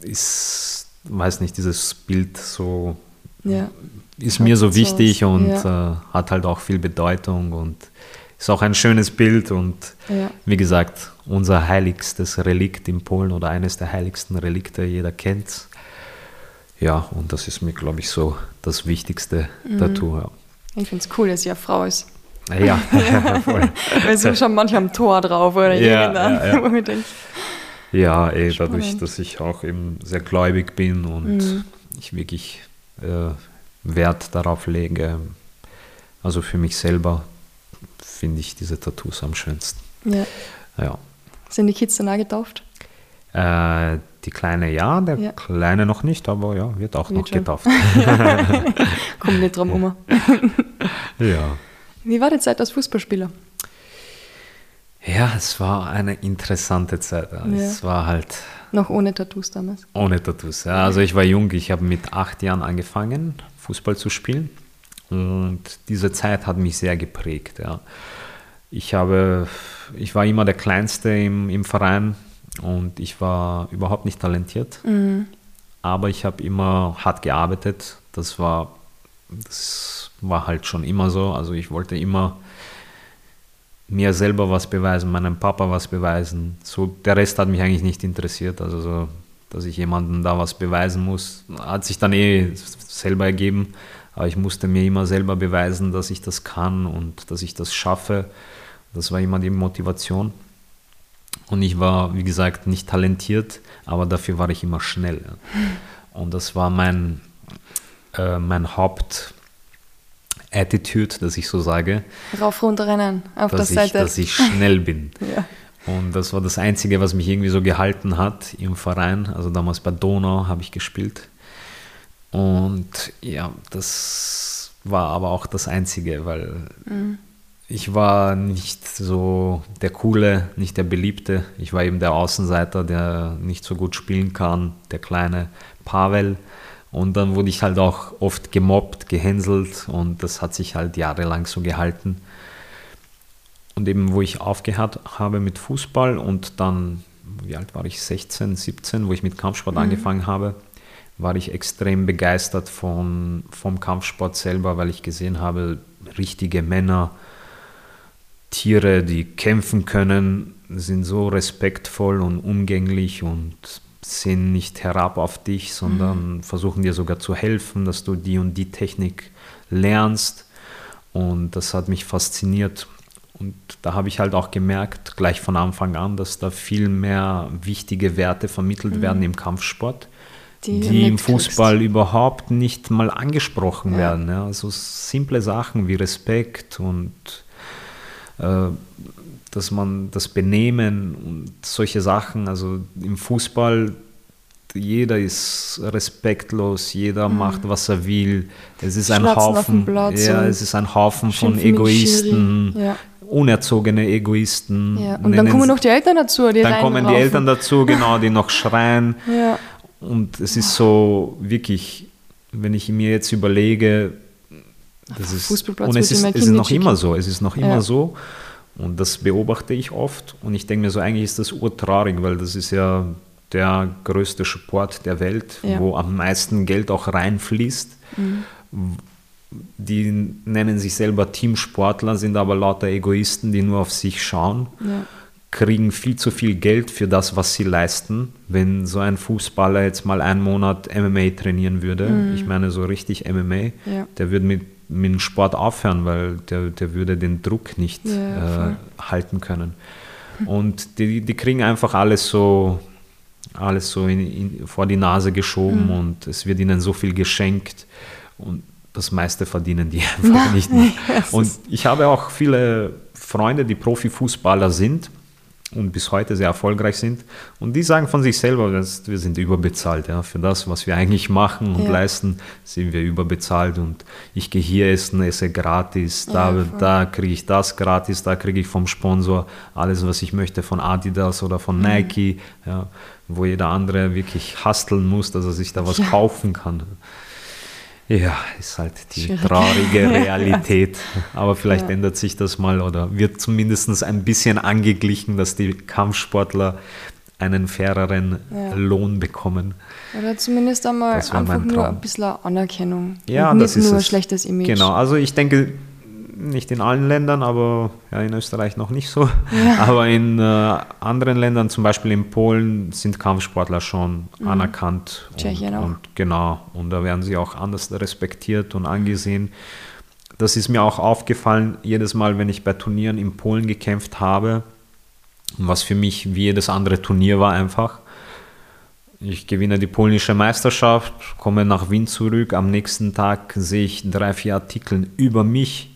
ist, weiß nicht, dieses Bild so, Ja. Ist mir so wichtig und ja. äh, hat halt auch viel Bedeutung und ist auch ein schönes Bild und Ja. wie gesagt, unser heiligstes Relikt in Polen oder eines der heiligsten Relikte, jeder kennt Ja, und das ist mir, glaube ich, so das wichtigste Mhm. Tattoo. Ja. Ich finde es cool, dass sie eine Frau ist. Ja, voll. Weil sie schon manchmal am Tor drauf oder Ja, irgendwann, ja, ja. Ja, ey, dadurch, Spannend. dass ich auch eben sehr gläubig bin und Mhm. ich wirklich äh, Wert darauf lege, also für mich selber finde ich diese Tattoos am schönsten. ja. Ja. Sind die Kids dann auch getauft? Äh, die Kleine ja, der Ja. Kleine noch nicht, aber ja, wird auch Wird noch schon. getauft. Kommt nicht drum um. ja. Wie war die Zeit als Fußballspieler? Ja, es war eine interessante Zeit. Ja. Es war halt Noch ohne Tattoos damals. ohne Tattoos. Ja, also ich war jung, ich habe mit acht Jahren angefangen, Fußball zu spielen. Und diese Zeit hat mich sehr geprägt. Ja. Ich, habe, ich war immer der Kleinste im, im Verein und ich war überhaupt nicht talentiert. Aber ich habe immer hart gearbeitet. Das war, das war halt schon immer so. Also ich wollte immer mir selber was beweisen, meinem Papa was beweisen. So, der Rest hat mich eigentlich nicht interessiert. Also so, dass ich jemandem da was beweisen muss, hat sich dann eh selber ergeben. Aber ich musste mir immer selber beweisen, dass ich das kann und dass ich das schaffe. Das war immer die Motivation. Und ich war, wie gesagt, nicht talentiert, aber dafür war ich immer schnell. Und das war mein, äh, mein Haupt-Attitude, dass ich so sage, Rauf, runter, rennen. Auf dass der ich, Seite. dass ich schnell bin. ja. Und das war das Einzige, was mich irgendwie so gehalten hat im Verein. Also damals bei Donau habe ich gespielt. Und ja, das war aber auch das Einzige, weil ich war nicht so der Coole, nicht der Beliebte. Ich war eben der Außenseiter, der nicht so gut spielen kann, der kleine Pavel. Und dann wurde ich halt auch oft gemobbt, gehänselt und das hat sich halt jahrelang so gehalten. Und eben, wo ich aufgehört habe mit Fußball und dann, wie alt war ich, 16, 17, wo ich mit Kampfsport angefangen habe, war ich extrem begeistert von, vom Kampfsport selber, weil ich gesehen habe, richtige Männer, Tiere, die kämpfen können, sind so respektvoll und umgänglich und sehen nicht herab auf dich, sondern versuchen dir sogar zu helfen, dass du die und die Technik lernst. Und das hat mich fasziniert. Und da habe ich halt auch gemerkt, gleich von Anfang an, dass da viel mehr wichtige Werte vermittelt werden im Kampfsport, Die die, im. Fußball überhaupt nicht mal angesprochen Ja. werden. Ja. Also simple Sachen wie Respekt und äh, dass man das Benehmen und solche Sachen, also im Fußball, jeder ist respektlos, jeder macht, was er will. Es ist ein Haufen, ja, es ist ein Haufen von Egoisten. Ja. Unerzogene Egoisten. Ja. Und dann kommen noch die Eltern dazu, die dann kommen die. Eltern dazu, genau, die noch schreien. Ja. Und es ist so wirklich, wenn ich mir jetzt überlege, das ist, und es ist, es ist noch immer so, es ist noch immer Ja. so. Und das beobachte ich oft. Und ich denke mir so, eigentlich ist das urtraurig, weil das ist ja der größte Sport der Welt, Ja. Mhm. wo am meisten Geld auch reinfließt. Die nennen sich selber Teamsportler, sind aber lauter Egoisten, die nur auf sich schauen. Ja. kriegen viel zu viel Geld für das, was sie leisten. Wenn so ein Fußballer jetzt mal einen Monat MMA trainieren würde, mhm. ich meine so richtig MMA, ja. der würde mit, mit dem Sport aufhören, weil der, der würde den Druck nicht ja, äh, halten können. Und die, die kriegen einfach alles so, alles so in, in, vor die Nase geschoben mhm. und es wird ihnen so viel geschenkt und das meiste verdienen die einfach ja, nicht. Und ich habe auch viele Freunde, die Profifußballer sind und bis heute sehr erfolgreich sind. Und die sagen von sich selber, dass wir sind überbezahlt. Ja. Für das, was wir eigentlich machen und ja. leisten, sind wir überbezahlt. Und ich gehe hier essen, esse gratis, da, ja, da kriege ich das gratis, da kriege ich vom Sponsor alles, was ich möchte, von Adidas oder von mhm. Nike, ja, wo jeder andere wirklich hasteln muss, dass er sich da was kaufen kann. Ja, ist halt die Schwierig. traurige Realität. Aber vielleicht ja. ändert sich das mal oder wird zumindest ein bisschen angeglichen, dass die Kampfsportler einen faireren ja. Lohn bekommen. Oder zumindest einmal einfach nur ein bisschen Anerkennung. Ja, und nicht das nur ist schlechtes Image. Genau, also ich denke, nicht in allen Ländern, aber ja, in Österreich noch nicht so. Ja. Aber in äh, anderen Ländern, zum Beispiel in Polen, sind Kampfsportler schon mhm. anerkannt. Tschechien und, auch. Und, genau, und da werden sie auch anders respektiert und angesehen. Das ist mir auch aufgefallen, jedes Mal, wenn ich bei Turnieren in Polen gekämpft habe, was für mich wie jedes andere Turnier war einfach. Ich gewinne die polnische Meisterschaft, komme nach Wien zurück. Am nächsten Tag sehe ich drei, vier Artikel über mich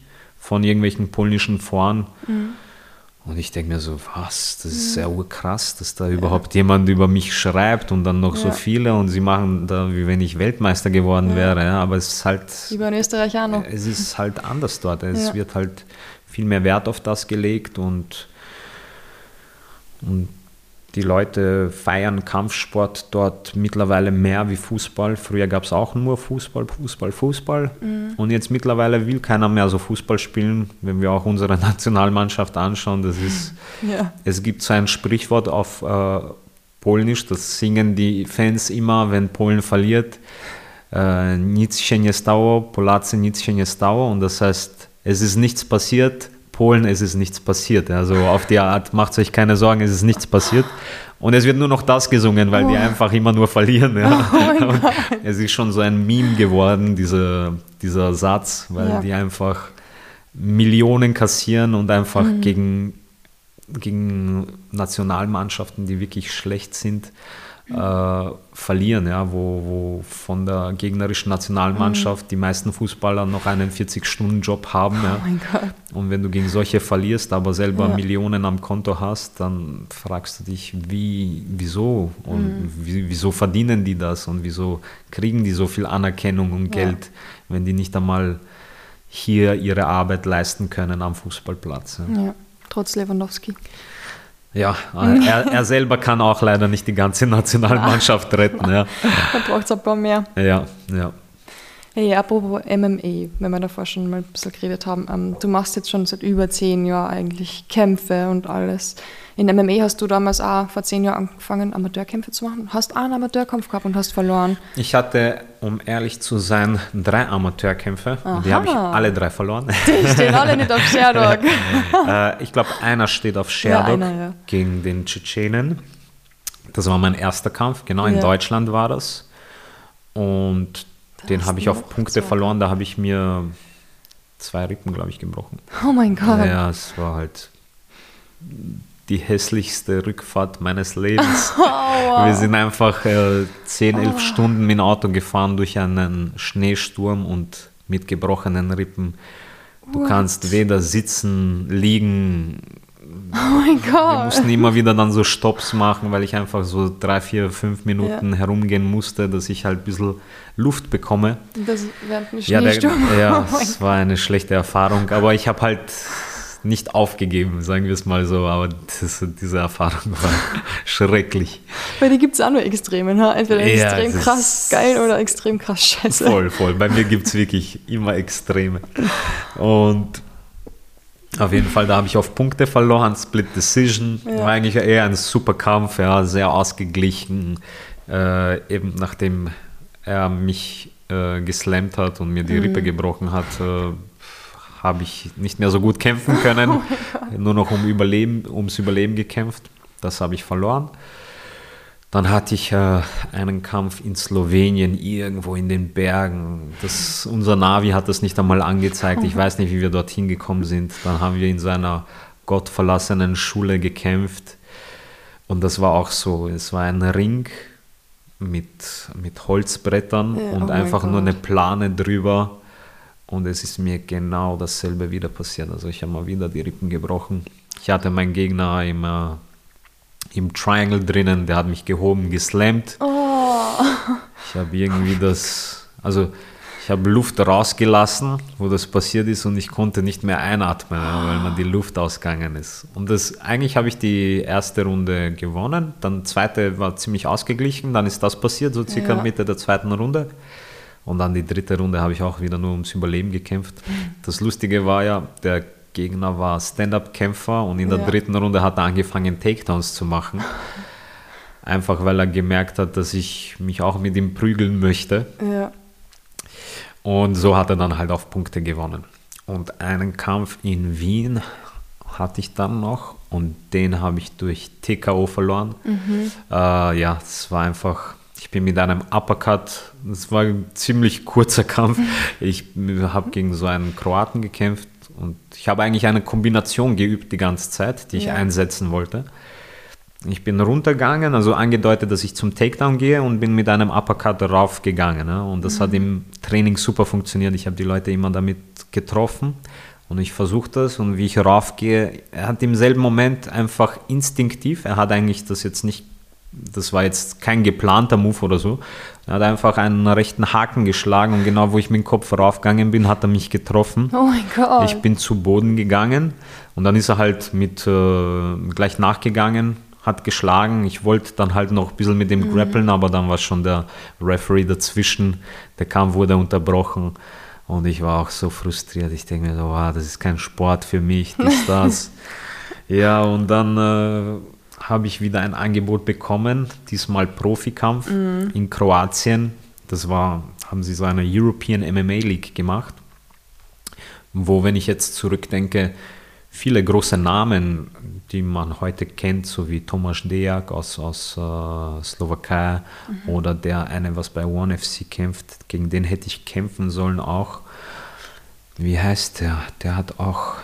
von irgendwelchen polnischen Foren. Mhm. Und ich denke mir so, was, das ist sehr krass, dass da ja. überhaupt jemand über mich schreibt und dann noch ja. so viele und sie machen da, wie wenn ich Weltmeister geworden ja. wäre. Ja, aber es ist halt. Über Österreich auch noch. Es ist halt anders dort. Es wird halt viel mehr Wert auf das gelegt und, und die Leute feiern Kampfsport dort mittlerweile mehr wie Fußball. Früher gab es auch nur Fußball, Fußball, Fußball. Mhm. Und jetzt mittlerweile will keiner mehr so Fußball spielen. Wenn wir auch unsere Nationalmannschaft anschauen, das ist, ja. es gibt so ein Sprichwort auf äh, Polnisch, das singen die Fans immer, wenn Polen verliert. Äh, nic się nie stało, Polacy nic się nie stało. Und das heißt, es ist nichts passiert, Polen, es ist nichts passiert. Also auf die Art, macht euch keine Sorgen, es ist nichts passiert. Und es wird nur noch das gesungen, weil oh. die einfach immer nur verlieren. Ja. Oh es ist schon so ein Meme geworden, diese, dieser Satz, weil ja. die einfach Millionen kassieren und einfach mhm. gegen, gegen Nationalmannschaften, die wirklich schlecht sind, äh, verlieren, ja, wo, wo von der gegnerischen Nationalmannschaft mhm. die meisten Fußballer noch einen 40-Stunden-Job haben. Ja. Oh Und wenn du gegen solche verlierst, aber selber ja. Millionen am Konto hast, dann fragst du dich, wie, wieso und mhm. wie, wieso verdienen die das und wieso kriegen die so viel Anerkennung und Geld, ja. wenn die nicht einmal hier ihre Arbeit leisten können am Fußballplatz. Ja, trotz Lewandowski. Ja, er, er, selber kann auch leider nicht die ganze Nationalmannschaft retten. Ja. Da braucht es ein paar mehr. Ja, ja. Hey, apropos MMA, wenn wir davor schon mal ein bisschen geredet haben, ähm, du machst jetzt schon seit über zehn Jahren eigentlich Kämpfe und alles. In MMA hast du damals auch vor zehn Jahren angefangen, Amateurkämpfe zu machen. Hast einen Amateurkampf gehabt und hast verloren. Ich hatte, um ehrlich zu sein, drei Amateurkämpfe. Aha. Die habe ich alle drei verloren. Die stehen alle nicht auf Sherdog. äh, ich glaube, einer steht auf Sherdog ja, ja. gegen den Tschetschenen. Das war mein erster Kampf, genau in ja. Deutschland war das. Und den habe ich auf Punkte so. verloren. Da habe ich mir zwei Rippen, glaube ich, gebrochen. Oh mein Gott. Ja, es war halt die hässlichste Rückfahrt meines Lebens. Oh, wow. Wir sind einfach äh, 10, 11 oh. Stunden mit dem Auto gefahren durch einen Schneesturm und mit gebrochenen Rippen. Du What? kannst weder sitzen, liegen. Oh mein Gott. Wir mussten immer wieder dann so Stops machen, weil ich einfach so drei, vier, fünf Minuten ja. herumgehen musste, dass ich halt ein bisschen Luft bekomme. Das während dem Schneesturm. Ja, der, ja oh es war eine schlechte Erfahrung, aber ich habe halt nicht aufgegeben, sagen wir es mal so, aber das, diese Erfahrung war schrecklich. Bei dir gibt es auch nur Extreme, ne? entweder ja, extrem krass geil oder extrem krass scheiße. Voll, voll. Bei mir gibt es wirklich immer Extreme. Und auf jeden Fall, da habe ich auf Punkte verloren, Split Decision. Ja. War eigentlich eher ein super Kampf, ja, sehr ausgeglichen. Äh, eben nachdem er mich äh, geslammt hat und mir die mhm. Rippe gebrochen hat, äh, habe ich nicht mehr so gut kämpfen können. Oh Nur noch um Überleben, ums Überleben gekämpft. Das habe ich verloren. Dann hatte ich äh, einen Kampf in Slowenien, irgendwo in den Bergen. Das, unser Navi hat das nicht einmal angezeigt. Ich weiß nicht, wie wir dorthin gekommen sind. Dann haben wir in seiner gottverlassenen Schule gekämpft. Und das war auch so. Es war ein Ring mit, mit Holzbrettern ja, und oh einfach nur eine Plane drüber. Und es ist mir genau dasselbe wieder passiert. Also ich habe mal wieder die Rippen gebrochen. Ich hatte meinen Gegner im, äh, im Triangle drinnen, der hat mich gehoben, geslammt. Oh. Ich habe irgendwie das, also ich habe Luft rausgelassen, wo das passiert ist und ich konnte nicht mehr einatmen, weil mir die Luft ausgegangen ist. Und das, eigentlich habe ich die erste Runde gewonnen, dann zweite war ziemlich ausgeglichen, dann ist das passiert, so circa ja. Mitte der zweiten Runde. Und dann die dritte Runde habe ich auch wieder nur ums Überleben gekämpft. Das Lustige war ja, der Gegner war Stand-up-Kämpfer und in der ja. dritten Runde hat er angefangen, Takedowns zu machen. Einfach weil er gemerkt hat, dass ich mich auch mit ihm prügeln möchte. Ja. Und so hat er dann halt auf Punkte gewonnen. Und einen Kampf in Wien hatte ich dann noch und den habe ich durch TKO verloren. Mhm. Äh, ja, es war einfach, ich bin mit einem Uppercut, es war ein ziemlich kurzer Kampf. Ich habe gegen so einen Kroaten gekämpft und ich habe eigentlich eine Kombination geübt die ganze Zeit, die ich ja. einsetzen wollte. Ich bin runtergegangen, also angedeutet, dass ich zum Takedown gehe und bin mit einem Uppercut raufgegangen. Ne? Und das mhm. hat im Training super funktioniert. Ich habe die Leute immer damit getroffen und ich versuche das. Und wie ich raufgehe, er hat im selben Moment einfach instinktiv, er hat eigentlich das jetzt nicht, das war jetzt kein geplanter Move oder so, er hat einfach einen rechten Haken geschlagen und genau wo ich mit dem Kopf raufgegangen bin, hat er mich getroffen. Oh mein Gott. Ich bin zu Boden gegangen und dann ist er halt mit äh, gleich nachgegangen hat geschlagen. Ich wollte dann halt noch ein bisschen mit dem mhm. grappeln, aber dann war schon der Referee dazwischen. Der Kampf wurde unterbrochen und ich war auch so frustriert. Ich denke mir so, wow, das ist kein Sport für mich, das, das. ja, und dann äh, habe ich wieder ein Angebot bekommen, diesmal Profikampf mhm. in Kroatien. Das war, haben sie so eine European MMA League gemacht, wo, wenn ich jetzt zurückdenke, viele große Namen, die man heute kennt, so wie Tomasz Dejak aus, aus äh, Slowakei mhm. oder der eine, was bei One FC kämpft, gegen den hätte ich kämpfen sollen auch. Wie heißt der? Der hat auch,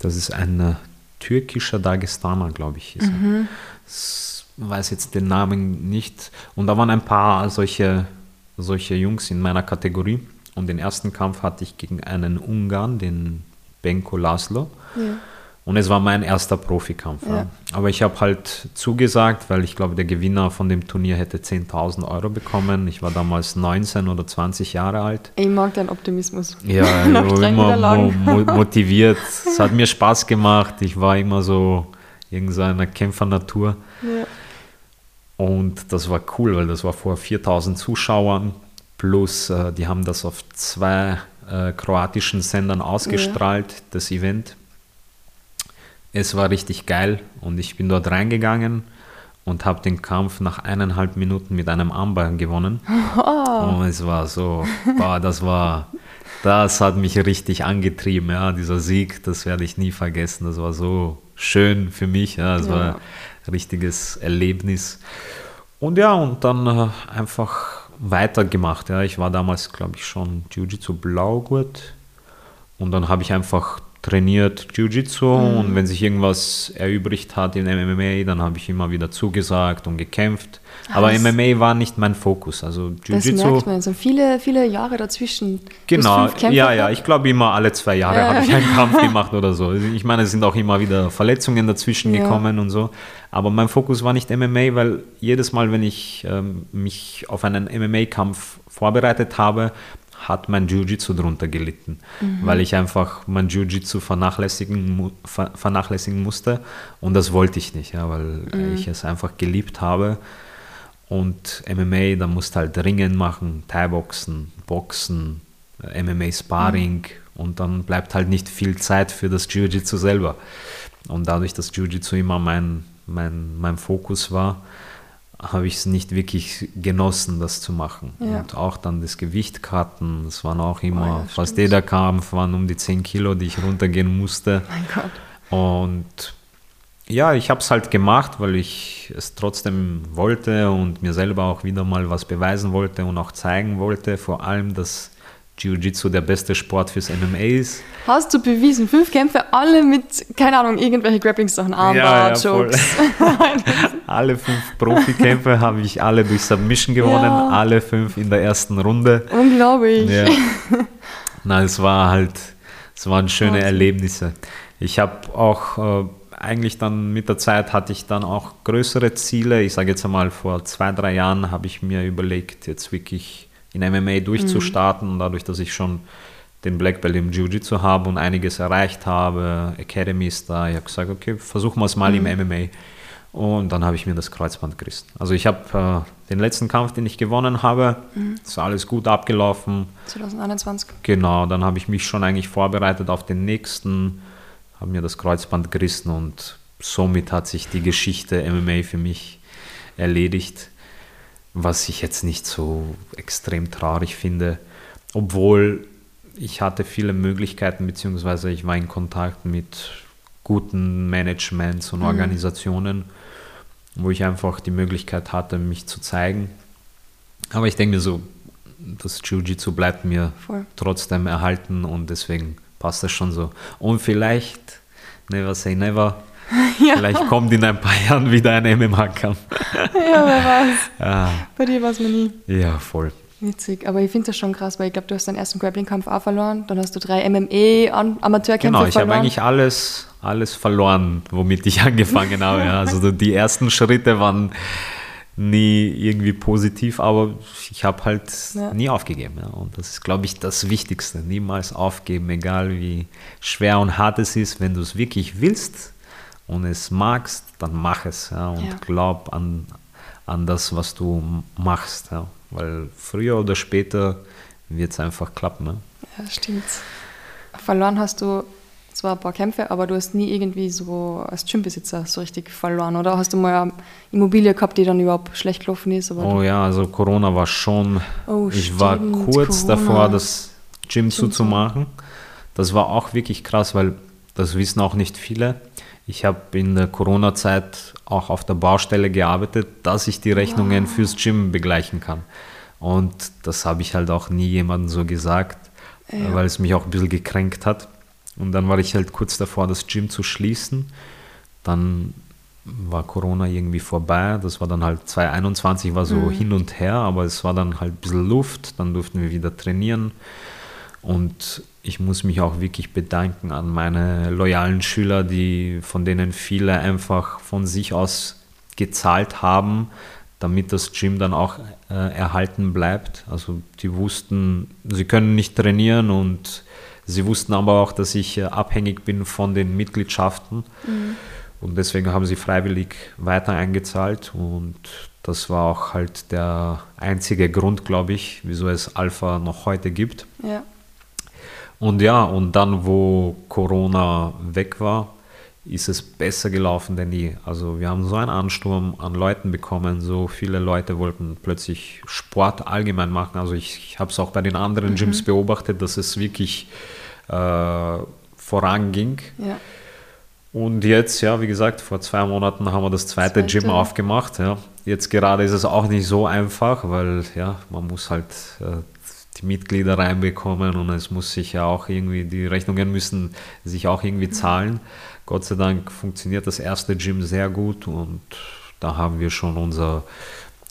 das ist ein äh, türkischer Dagestaner, glaube ich. Ist mhm. Ich weiß jetzt den Namen nicht. Und da waren ein paar solche, solche Jungs in meiner Kategorie. Und den ersten Kampf hatte ich gegen einen Ungarn, den Benko Laszlo. Ja. Und es war mein erster Profikampf. Ja. Aber ich habe halt zugesagt, weil ich glaube, der Gewinner von dem Turnier hätte 10.000 Euro bekommen. Ich war damals 19 oder 20 Jahre alt. Ich mag deinen Optimismus. Ja, immer mo motiviert. es hat mir Spaß gemacht. Ich war immer so irgendeiner Kämpfernatur. Ja. Und das war cool, weil das war vor 4.000 Zuschauern. Plus, äh, die haben das auf zwei äh, kroatischen Sendern ausgestrahlt, ja. das Event. Es war richtig geil und ich bin dort reingegangen und habe den Kampf nach eineinhalb Minuten mit einem Armbar gewonnen. Oh. Und es war so, boah, das war, das hat mich richtig angetrieben, ja, dieser Sieg, das werde ich nie vergessen. Das war so schön für mich, ja, das ja. war ein richtiges Erlebnis. Und ja, und dann äh, einfach weitergemacht. Ja. Ich war damals, glaube ich, schon Jiu-Jitsu Blaugurt. Und dann habe ich einfach trainiert Jiu-Jitsu mhm. und wenn sich irgendwas erübrigt hat in MMA, dann habe ich immer wieder zugesagt und gekämpft. Aber das MMA war nicht mein Fokus. Also Jiu-Jitsu. Das merkt man, so viele, viele Jahre dazwischen. Genau, ja, ja, ich glaube immer alle zwei Jahre ja. habe ich einen Kampf gemacht oder so. Ich meine, es sind auch immer wieder Verletzungen dazwischen ja. gekommen und so. Aber mein Fokus war nicht MMA, weil jedes Mal, wenn ich ähm, mich auf einen MMA-Kampf vorbereitet habe, hat mein Jiu-Jitsu darunter gelitten, mhm. weil ich einfach mein Jiu-Jitsu vernachlässigen, vernachlässigen musste und das wollte ich nicht, ja, weil mhm. ich es einfach geliebt habe. Und MMA, da musst du halt Ringen machen, Thai-Boxen, Boxen, MMA-Sparring mhm. und dann bleibt halt nicht viel Zeit für das Jiu-Jitsu selber. Und dadurch, dass Jiu-Jitsu immer mein, mein, mein Fokus war, habe ich es nicht wirklich genossen, das zu machen. Ja. Und auch dann das Gewicht cutten, das waren auch immer, Oh ja, fast stimmt. jeder Kampf waren um die 10 Kilo, die ich runtergehen musste. Mein Gott. Und ja, ich habe es halt gemacht, weil ich es trotzdem wollte und mir selber auch wieder mal was beweisen wollte und auch zeigen wollte, vor allem, dass Jiu-Jitsu der beste Sport fürs MMA ist. Hast du bewiesen, fünf Kämpfe, alle mit, keine Ahnung, irgendwelche Grappling-Sachen, Armbar, Ja, ja. Jokes. alle fünf Profikämpfe habe ich alle durch Submission gewonnen, Ja. alle fünf in der ersten Runde. Unglaublich. Ja. Na, es war halt, es waren schöne Wahnsinn. Erlebnisse. Ich habe auch äh, eigentlich dann mit der Zeit hatte ich dann auch größere Ziele. Ich sage jetzt einmal, vor zwei, drei Jahren habe ich mir überlegt, jetzt wirklich in MMA durchzustarten, dadurch, dass ich schon den Black Belt im Jiu-Jitsu habe und einiges erreicht habe. Academy ist da. Ich habe gesagt, okay, versuchen wir es mal im MMA. Und dann habe ich mir das Kreuzband gerissen. Also ich habe äh, den letzten Kampf, den ich gewonnen habe, ist alles gut abgelaufen. 2021. Genau, dann habe ich mich schon eigentlich vorbereitet auf den nächsten, habe mir das Kreuzband gerissen und somit hat sich die Geschichte MMA für mich erledigt, was ich jetzt nicht so extrem traurig finde, obwohl ich hatte viele Möglichkeiten, beziehungsweise ich war in Kontakt mit guten Managements und Organisationen, wo ich einfach die Möglichkeit hatte, mich zu zeigen. Aber ich denke mir so, das Jiu-Jitsu bleibt mir Voll. trotzdem erhalten und deswegen passt das schon so. Und vielleicht, never say never, vielleicht kommt in ein paar Jahren wieder ein MMA-Kampf. Ja, wer weiß. Ja, Bei dir war es mir nie. ja, voll. Witzig, aber ich finde das schon krass, weil ich glaube, du hast deinen ersten Grappling-Kampf auch verloren, dann hast du drei MMA-Amateurkämpfe Genau, ich habe verloren. eigentlich alles, alles verloren, womit ich angefangen habe. Ja. Also die ersten Schritte waren nie irgendwie positiv, aber ich habe halt Ja. nie aufgegeben. Ja. Und das ist, glaube ich, das Wichtigste. Niemals aufgeben, egal wie schwer und hart es ist. Wenn du es wirklich willst und es magst, dann mach es. Ja. Und Ja. glaub an, an das, was du machst. Ja. Weil früher oder später wird es einfach klappen. Ne? Ja, stimmt. Verloren hast du zwar ein paar Kämpfe, aber du hast nie irgendwie so als Gymbesitzer so richtig verloren, oder? Hast du mal eine Immobilie gehabt, die dann überhaupt schlecht gelaufen ist? Oh ja, also Corona war schon. Oh, ich war stimmt, kurz Corona. davor, das Gym, Gym zuzumachen. Das war auch wirklich krass, weil das wissen auch nicht viele. Ich habe in der Corona-Zeit auch auf der Baustelle gearbeitet, dass ich die Rechnungen fürs Gym begleichen kann. Und das habe ich halt auch nie jemandem so gesagt, Ja. weil es mich auch ein bisschen gekränkt hat. Und dann war ich halt kurz davor, das Gym zu schließen. Dann war Corona irgendwie vorbei. Das war dann halt 2021, war so Mhm. hin und her, aber es war dann halt ein bisschen Luft. Dann durften wir wieder trainieren. Und ich muss mich auch wirklich bedanken an meine loyalen Schüler, die, von denen viele einfach von sich aus gezahlt haben, damit das Gym dann auch äh, erhalten bleibt. Also die wussten, sie können nicht trainieren und sie wussten aber auch, dass ich äh, abhängig bin von den Mitgliedschaften. Und deswegen haben sie freiwillig weiter eingezahlt und das war auch halt der einzige Grund, glaube ich, wieso es Alpha noch heute gibt. ja. Und ja, und dann, wo Corona weg war, ist es besser gelaufen denn je. Also wir haben so einen Ansturm an Leuten bekommen, so viele Leute wollten plötzlich Sport allgemein machen. Also ich, ich habe es auch bei den anderen Gyms beobachtet, dass es wirklich äh, voranging. ja. Und jetzt, ja, wie gesagt, vor zwei Monaten haben wir das zweite, Zweite. Gym aufgemacht. Ja. Jetzt gerade ist es auch nicht so einfach, weil ja, man muss halt äh, die Mitglieder reinbekommen und es muss sich ja auch irgendwie, die Rechnungen müssen sich auch irgendwie zahlen. Gott sei Dank funktioniert das erste Gym sehr gut und da haben wir schon unser,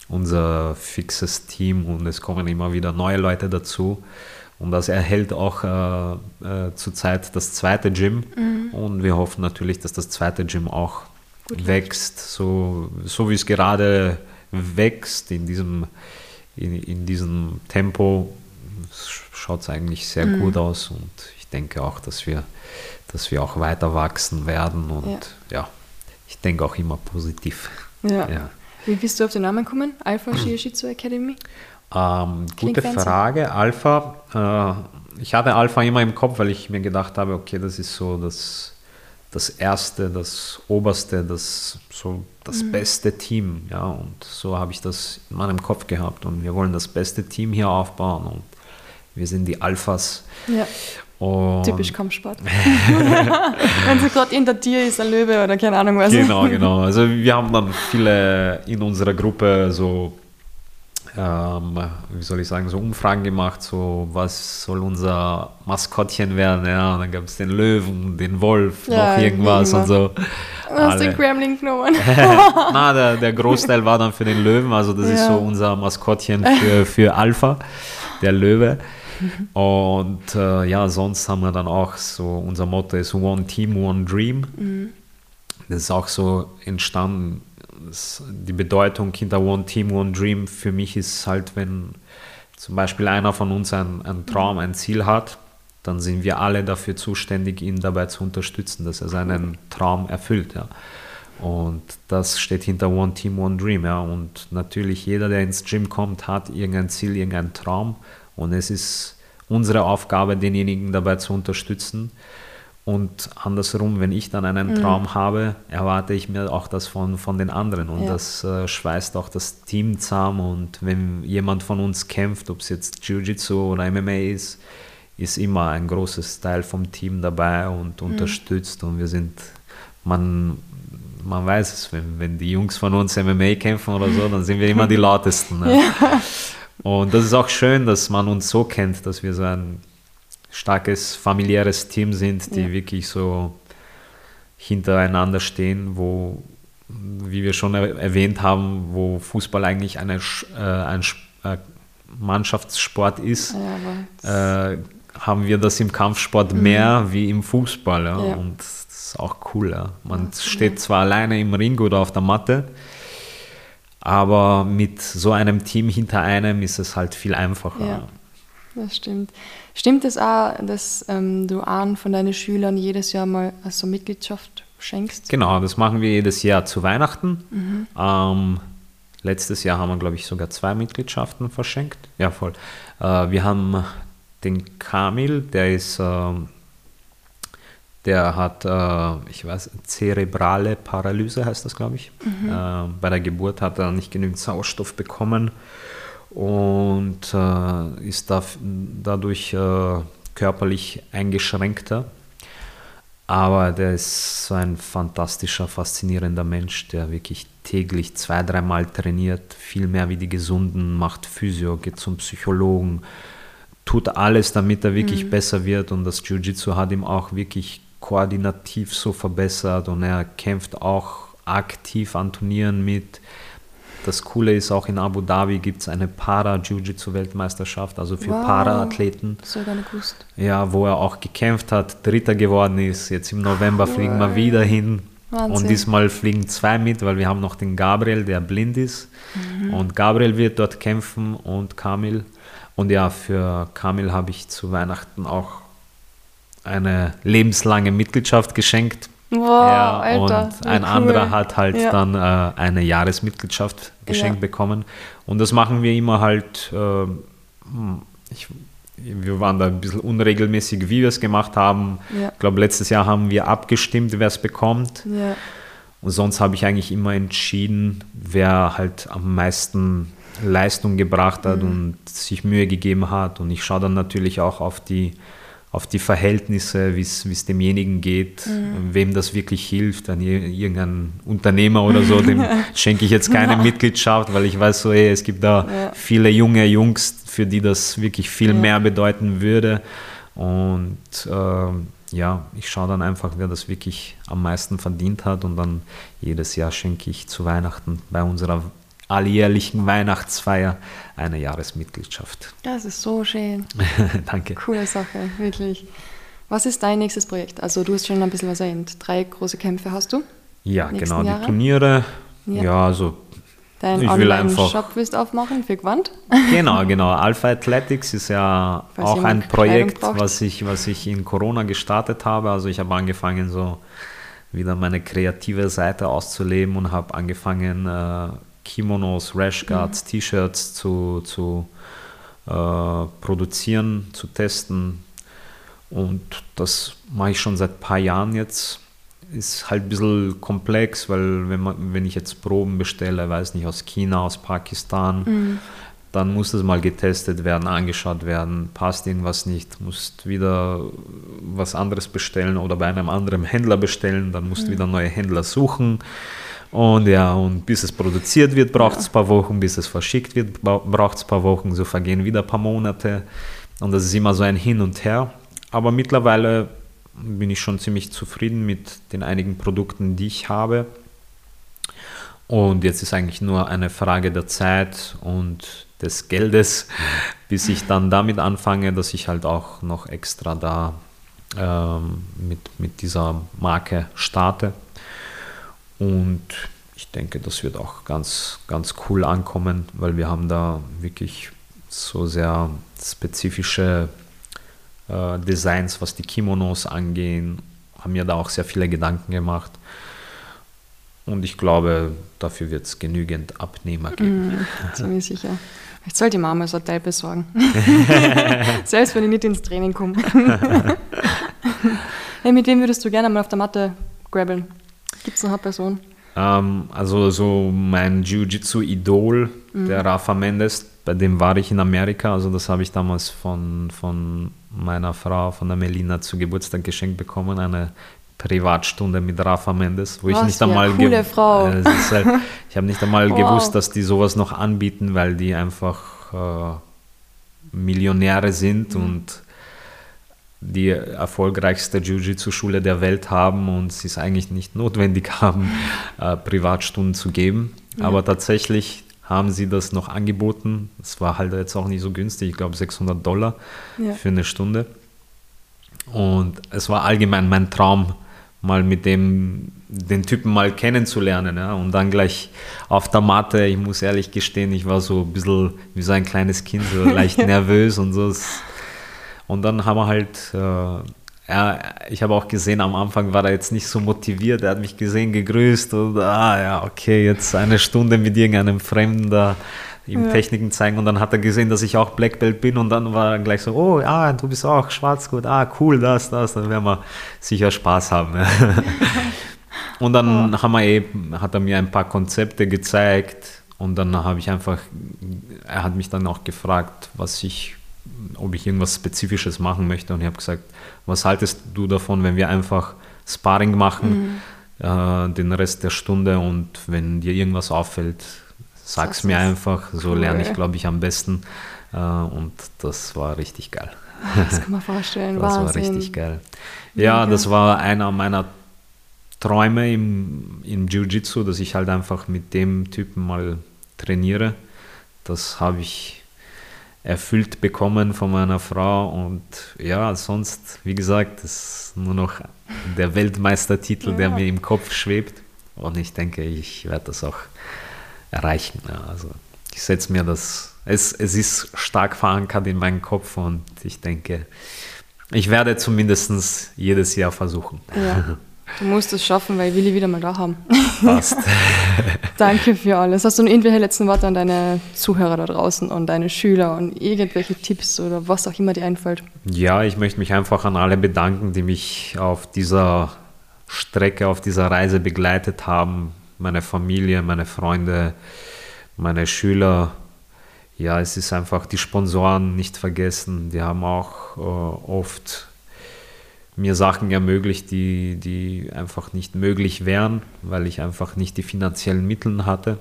unser fixes Team und es kommen immer wieder neue Leute dazu. Und das erhält auch äh, äh, zurzeit das zweite Gym. Und wir hoffen natürlich, dass das zweite Gym auch Gut wächst, so, so wie es gerade wächst in diesem, in, in diesem Tempo. Schaut es eigentlich sehr gut aus und ich denke auch, dass wir, dass wir auch weiter wachsen werden und ja, ich denke auch immer positiv. Ja. Ja. Wie bist du auf den Namen gekommen? Alpha Jiu-Jitsu Academy? Ähm, gute fancy. Frage. Alpha, äh, ich hatte Alpha immer im Kopf, weil ich mir gedacht habe, okay, das ist so das, das erste, das oberste, das so das mhm. beste Team, ja, und so habe ich das in meinem Kopf gehabt und wir wollen das beste Team hier aufbauen und wir sind die Alphas. Ja. Und Typisch Kampfsport. Wenn so gerade in der Tier ist, ein Löwe oder keine Ahnung was. Genau, genau. Also wir haben dann viele in unserer Gruppe so ähm, wie soll ich sagen, so Umfragen gemacht, so was soll unser Maskottchen werden, ja, und dann gab es den Löwen, den Wolf, ja, noch irgendwas und so. Du hast den Gremlin genommen. Na, der, der, Großteil war dann für den Löwen, also das ja. ist so unser Maskottchen für, für Alpha, der Löwe. Und äh, ja, sonst haben wir dann auch so, unser Motto ist One Team, One Dream. Mhm. Das ist auch so entstanden die Bedeutung hinter One Team, One Dream für mich ist halt, wenn zum Beispiel einer von uns einen, einen Traum, ein Ziel hat, dann sind wir alle dafür zuständig, ihn dabei zu unterstützen, dass er seinen Traum erfüllt. Ja. Und das steht hinter One Team, One Dream. Ja. Und natürlich jeder, der ins Gym kommt, hat irgendein Ziel, irgendeinen Traum. Und es ist unsere Aufgabe, denjenigen dabei zu unterstützen. Und andersrum, wenn ich dann einen mhm. Traum habe, erwarte ich mir auch das von, von den anderen. Und ja. das äh, schweißt auch das Team zusammen. Und wenn jemand von uns kämpft, ob es jetzt Jiu-Jitsu oder MMA ist, ist immer ein großes Teil vom Team dabei und mhm. unterstützt. Und wir sind, man, man weiß es, wenn, wenn die Jungs von uns MMA kämpfen oder so, dann sind wir immer die lautesten. Ne? Ja. Und das ist auch schön, dass man uns so kennt, dass wir so ein starkes familiäres Team sind, die ja. wirklich so hintereinander stehen, wo, wie wir schon erwähnt haben, wo Fußball eigentlich eine, äh, ein äh, Mannschaftssport ist, ja, äh, haben wir das im Kampfsport mhm. mehr wie im Fußball. Ja? Und das ist auch cool. Man steht zwar alleine im Ring oder auf der Matte, aber mit so einem Team hinter einem ist es halt viel einfacher. Ja, das stimmt. Stimmt es auch, dass ähm, du einen von deinen Schülern jedes Jahr mal so Mitgliedschaft schenkst? Genau, das machen wir jedes Jahr zu Weihnachten. Mhm. Ähm, letztes Jahr haben wir, glaube ich, sogar zwei Mitgliedschaften verschenkt. Ja, voll. Äh, wir haben den Kamil, der ist, äh, der hat, äh, ich weiß, zerebrale Paralyse heißt das, glaube ich. Mhm. Äh, bei der Geburt hat er nicht genügend Sauerstoff bekommen und äh, ist da, dadurch äh, körperlich eingeschränkter. Aber der ist so ein fantastischer, faszinierender Mensch, der wirklich täglich zwei, dreimal trainiert, viel mehr wie die Gesunden, macht Physio, geht zum Psychologen, tut alles, damit er wirklich mhm. besser wird. Und das Jiu-Jitsu hat ihm auch wirklich koordinativ so verbessert und er kämpft auch aktiv an Turnieren mit das Coole ist auch in Abu Dhabi gibt es eine Para-Jiu-Jitsu-Weltmeisterschaft, also für wow. Para-Athleten. Ja, wo er auch gekämpft hat, Dritter geworden ist. Jetzt im November cool. fliegen wir wieder hin. Wahnsinn. Und diesmal fliegen zwei mit, weil wir haben noch den Gabriel, der blind ist. Mhm. Und Gabriel wird dort kämpfen und Kamil. Und ja, für Kamil habe ich zu Weihnachten auch eine lebenslange Mitgliedschaft geschenkt Wow, ja, Alter, und ein cool. anderer hat halt ja. dann äh, eine Jahresmitgliedschaft geschenkt ja. bekommen. Und das machen wir immer halt, äh, ich, wir waren da ein bisschen unregelmäßig, wie wir es gemacht haben. Ich glaube, letztes Jahr haben wir abgestimmt, wer es bekommt. Und sonst habe ich eigentlich immer entschieden, wer halt am meisten Leistung gebracht hat mhm. und sich Mühe gegeben hat. Und ich schaue dann natürlich auch auf die auf die Verhältnisse, wie es demjenigen geht, mhm. wem das wirklich hilft, an irgendeinen Unternehmer oder so, dem schenke ich jetzt keine ja. Mitgliedschaft, weil ich weiß so, ey, es gibt da ja. viele junge Jungs, für die das wirklich viel ja. mehr bedeuten würde. Und äh, ja, ich schaue dann einfach, wer das wirklich am meisten verdient hat und dann jedes Jahr schenke ich zu Weihnachten bei unserer alljährlichen Weihnachtsfeier eine Jahresmitgliedschaft. Das ist so schön. Danke. Coole Sache, wirklich. Was ist dein nächstes Projekt? Also du hast schon ein bisschen was erwähnt. Drei große Kämpfe hast du? Ja, genau, Jahre? die Turniere. Ja, ja also Dein ich will einfach Shop willst aufmachen für Gewand? Genau, genau. Alpha Athletics ist ja Falls auch ein Projekt, was ich, was ich in Corona gestartet habe. Also ich habe angefangen, so wieder meine kreative Seite auszuleben und habe angefangen, äh, Kimonos, Rashguards, mhm. T-Shirts zu, zu äh, produzieren, zu testen. Und das mache ich schon seit ein paar Jahren jetzt. ist halt ein bisschen komplex, weil wenn, man, wenn ich jetzt Proben bestelle, weiß nicht, aus China, aus Pakistan, mhm. dann muss das mal getestet werden, angeschaut werden, passt irgendwas nicht, musst wieder was anderes bestellen oder bei einem anderen Händler bestellen, dann musst du mhm. wieder neue Händler suchen. Und ja, und bis es produziert wird, braucht es ja. ein paar Wochen, bis es verschickt wird, braucht es ein paar Wochen, so vergehen wieder ein paar Monate. Und das ist immer so ein Hin und Her. Aber mittlerweile bin ich schon ziemlich zufrieden mit den einigen Produkten, die ich habe. Und jetzt ist eigentlich nur eine Frage der Zeit und des Geldes, bis ich dann damit anfange, dass ich halt auch noch extra da ähm, mit, mit dieser Marke starte. Und ich denke, das wird auch ganz, ganz cool ankommen, weil wir haben da wirklich so sehr spezifische äh, Designs, was die Kimonos angehen, haben mir da auch sehr viele Gedanken gemacht. Und ich glaube, dafür wird es genügend Abnehmer geben. Mm, ziemlich sicher. Ich soll die Mama so ein Teil besorgen. Selbst wenn ich nicht ins Training komme. hey, mit wem würdest du gerne mal auf der Matte grabbeln? Gibt es noch eine Person? Ähm, also so mein Jiu-Jitsu-Idol, mm. der Rafa Mendes, bei dem war ich in Amerika. Also das habe ich damals von, von meiner Frau, von der Melina, zu Geburtstag geschenkt bekommen. Eine Privatstunde mit Rafa Mendes, wo Was ich nicht einmal coole Frau. Äh, halt, ich habe nicht einmal wow. gewusst, dass die sowas noch anbieten, weil die einfach äh, Millionäre sind mhm. und die erfolgreichste Jiu-Jitsu-Schule der Welt haben und sie es eigentlich nicht notwendig haben, äh, Privatstunden zu geben. Mhm. Aber tatsächlich haben sie das noch angeboten. Es war halt jetzt auch nicht so günstig, ich glaube 600 Dollar ja. für eine Stunde. Und es war allgemein mein Traum, mal mit dem den Typen mal kennenzulernen. Ja? Und dann gleich auf der Matte, ich muss ehrlich gestehen, ich war so ein bisschen wie so ein kleines Kind, so leicht nervös und so. Und dann haben wir halt äh, ja, ich habe auch gesehen, am Anfang war er jetzt nicht so motiviert. Er hat mich gesehen, gegrüßt und ah ja, okay, jetzt eine Stunde mit irgendeinem Fremden da ihm ja. Techniken zeigen und dann hat er gesehen, dass ich auch Black Belt bin und dann war er gleich so, oh ja, du bist auch Schwarzgurt, ah cool, das, das, dann werden wir sicher Spaß haben. und dann oh. haben wir eben, hat er mir ein paar Konzepte gezeigt und dann habe ich einfach, er hat mich dann auch gefragt, was ich ob ich irgendwas Spezifisches machen möchte. Und ich habe gesagt, was haltest du davon, wenn wir einfach Sparring machen, mhm. äh, den Rest der Stunde und wenn dir irgendwas auffällt, sag es mir einfach. So cool. lerne ich, glaube ich, am besten. Äh, und das war richtig geil. Das kann man vorstellen. das Wahnsinn. war richtig geil. Ja, okay. das war einer meiner Träume im, im Jiu-Jitsu, dass ich halt einfach mit dem Typen mal trainiere. Das habe ich erfüllt bekommen von meiner Frau. Und ja, sonst, wie gesagt, ist nur noch der Weltmeistertitel, ja. der mir im Kopf schwebt. Und ich denke, ich werde das auch erreichen. Also ich setze mir das, es, es ist stark verankert in meinem Kopf und ich denke, ich werde zumindest jedes Jahr versuchen. Ja. Du musst es schaffen, weil ich will ihn wieder mal da haben. Passt. Danke für alles. Hast du noch irgendwelche letzten Worte an deine Zuhörer da draußen und deine Schüler und irgendwelche Tipps oder was auch immer dir einfällt? Ja, ich möchte mich einfach an alle bedanken, die mich auf dieser Strecke, auf dieser Reise begleitet haben. Meine Familie, meine Freunde, meine Schüler. Ja, es ist einfach die Sponsoren nicht vergessen. Die haben auch äh, oft mir Sachen ermöglicht, die, die einfach nicht möglich wären, weil ich einfach nicht die finanziellen Mittel hatte.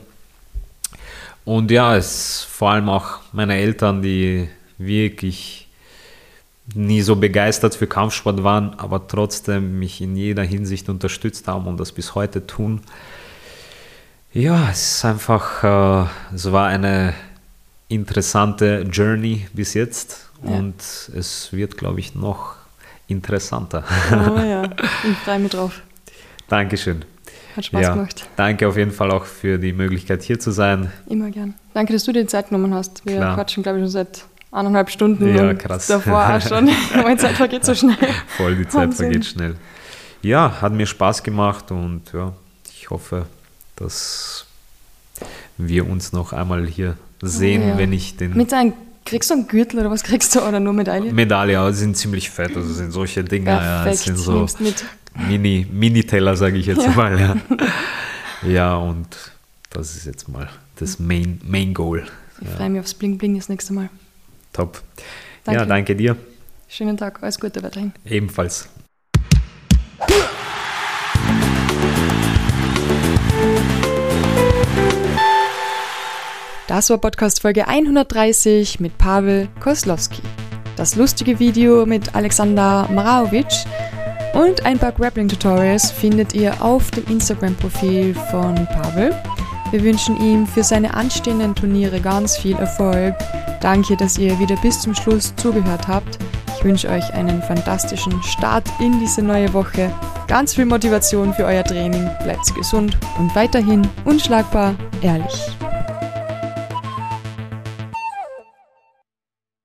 Und ja, es vor allem auch meine Eltern, die wirklich nie so begeistert für Kampfsport waren, aber trotzdem mich in jeder Hinsicht unterstützt haben und das bis heute tun. Ja, es ist einfach, äh, es war eine interessante Journey bis jetzt ja. und es wird, glaube ich, noch interessanter. Oh ja, ich freue mich drauf. Dankeschön. Hat Spaß ja, gemacht. Danke auf jeden Fall auch für die Möglichkeit hier zu sein. Immer gern. Danke, dass du dir die Zeit genommen hast. Wir Klar. quatschen, glaube ich, schon seit eineinhalb Stunden. Ja, krass. Davor auch schon. die Zeit vergeht so schnell. Voll, die Zeit Wahnsinn. vergeht schnell. Ja, hat mir Spaß gemacht und ja, ich hoffe, dass wir uns noch einmal hier sehen, oh, ja. wenn ich den. Mit seinen Kriegst du einen Gürtel oder was kriegst du oder nur Medaille? Medaille, aber sie sind ziemlich fett, also sind solche Dinge. Perfekt, ja, sind so, mit. Mini, Mini-Teller, sage ich jetzt ja. mal. Ja. ja, und das ist jetzt mal das Main, Main Goal. Ich ja. freue mich aufs Bling Bling das nächste Mal. Top. Danke. Ja, danke dir. Schönen Tag, alles Gute weiterhin. Ebenfalls. Das war Podcast Folge 130 mit Pavel Koslowski. Das lustige Video mit Alexander Maraovic und ein paar Grappling-Tutorials findet ihr auf dem Instagram-Profil von Pavel. Wir wünschen ihm für seine anstehenden Turniere ganz viel Erfolg. Danke, dass ihr wieder bis zum Schluss zugehört habt. Ich wünsche euch einen fantastischen Start in diese neue Woche. Ganz viel Motivation für euer Training. Bleibt gesund und weiterhin unschlagbar ehrlich.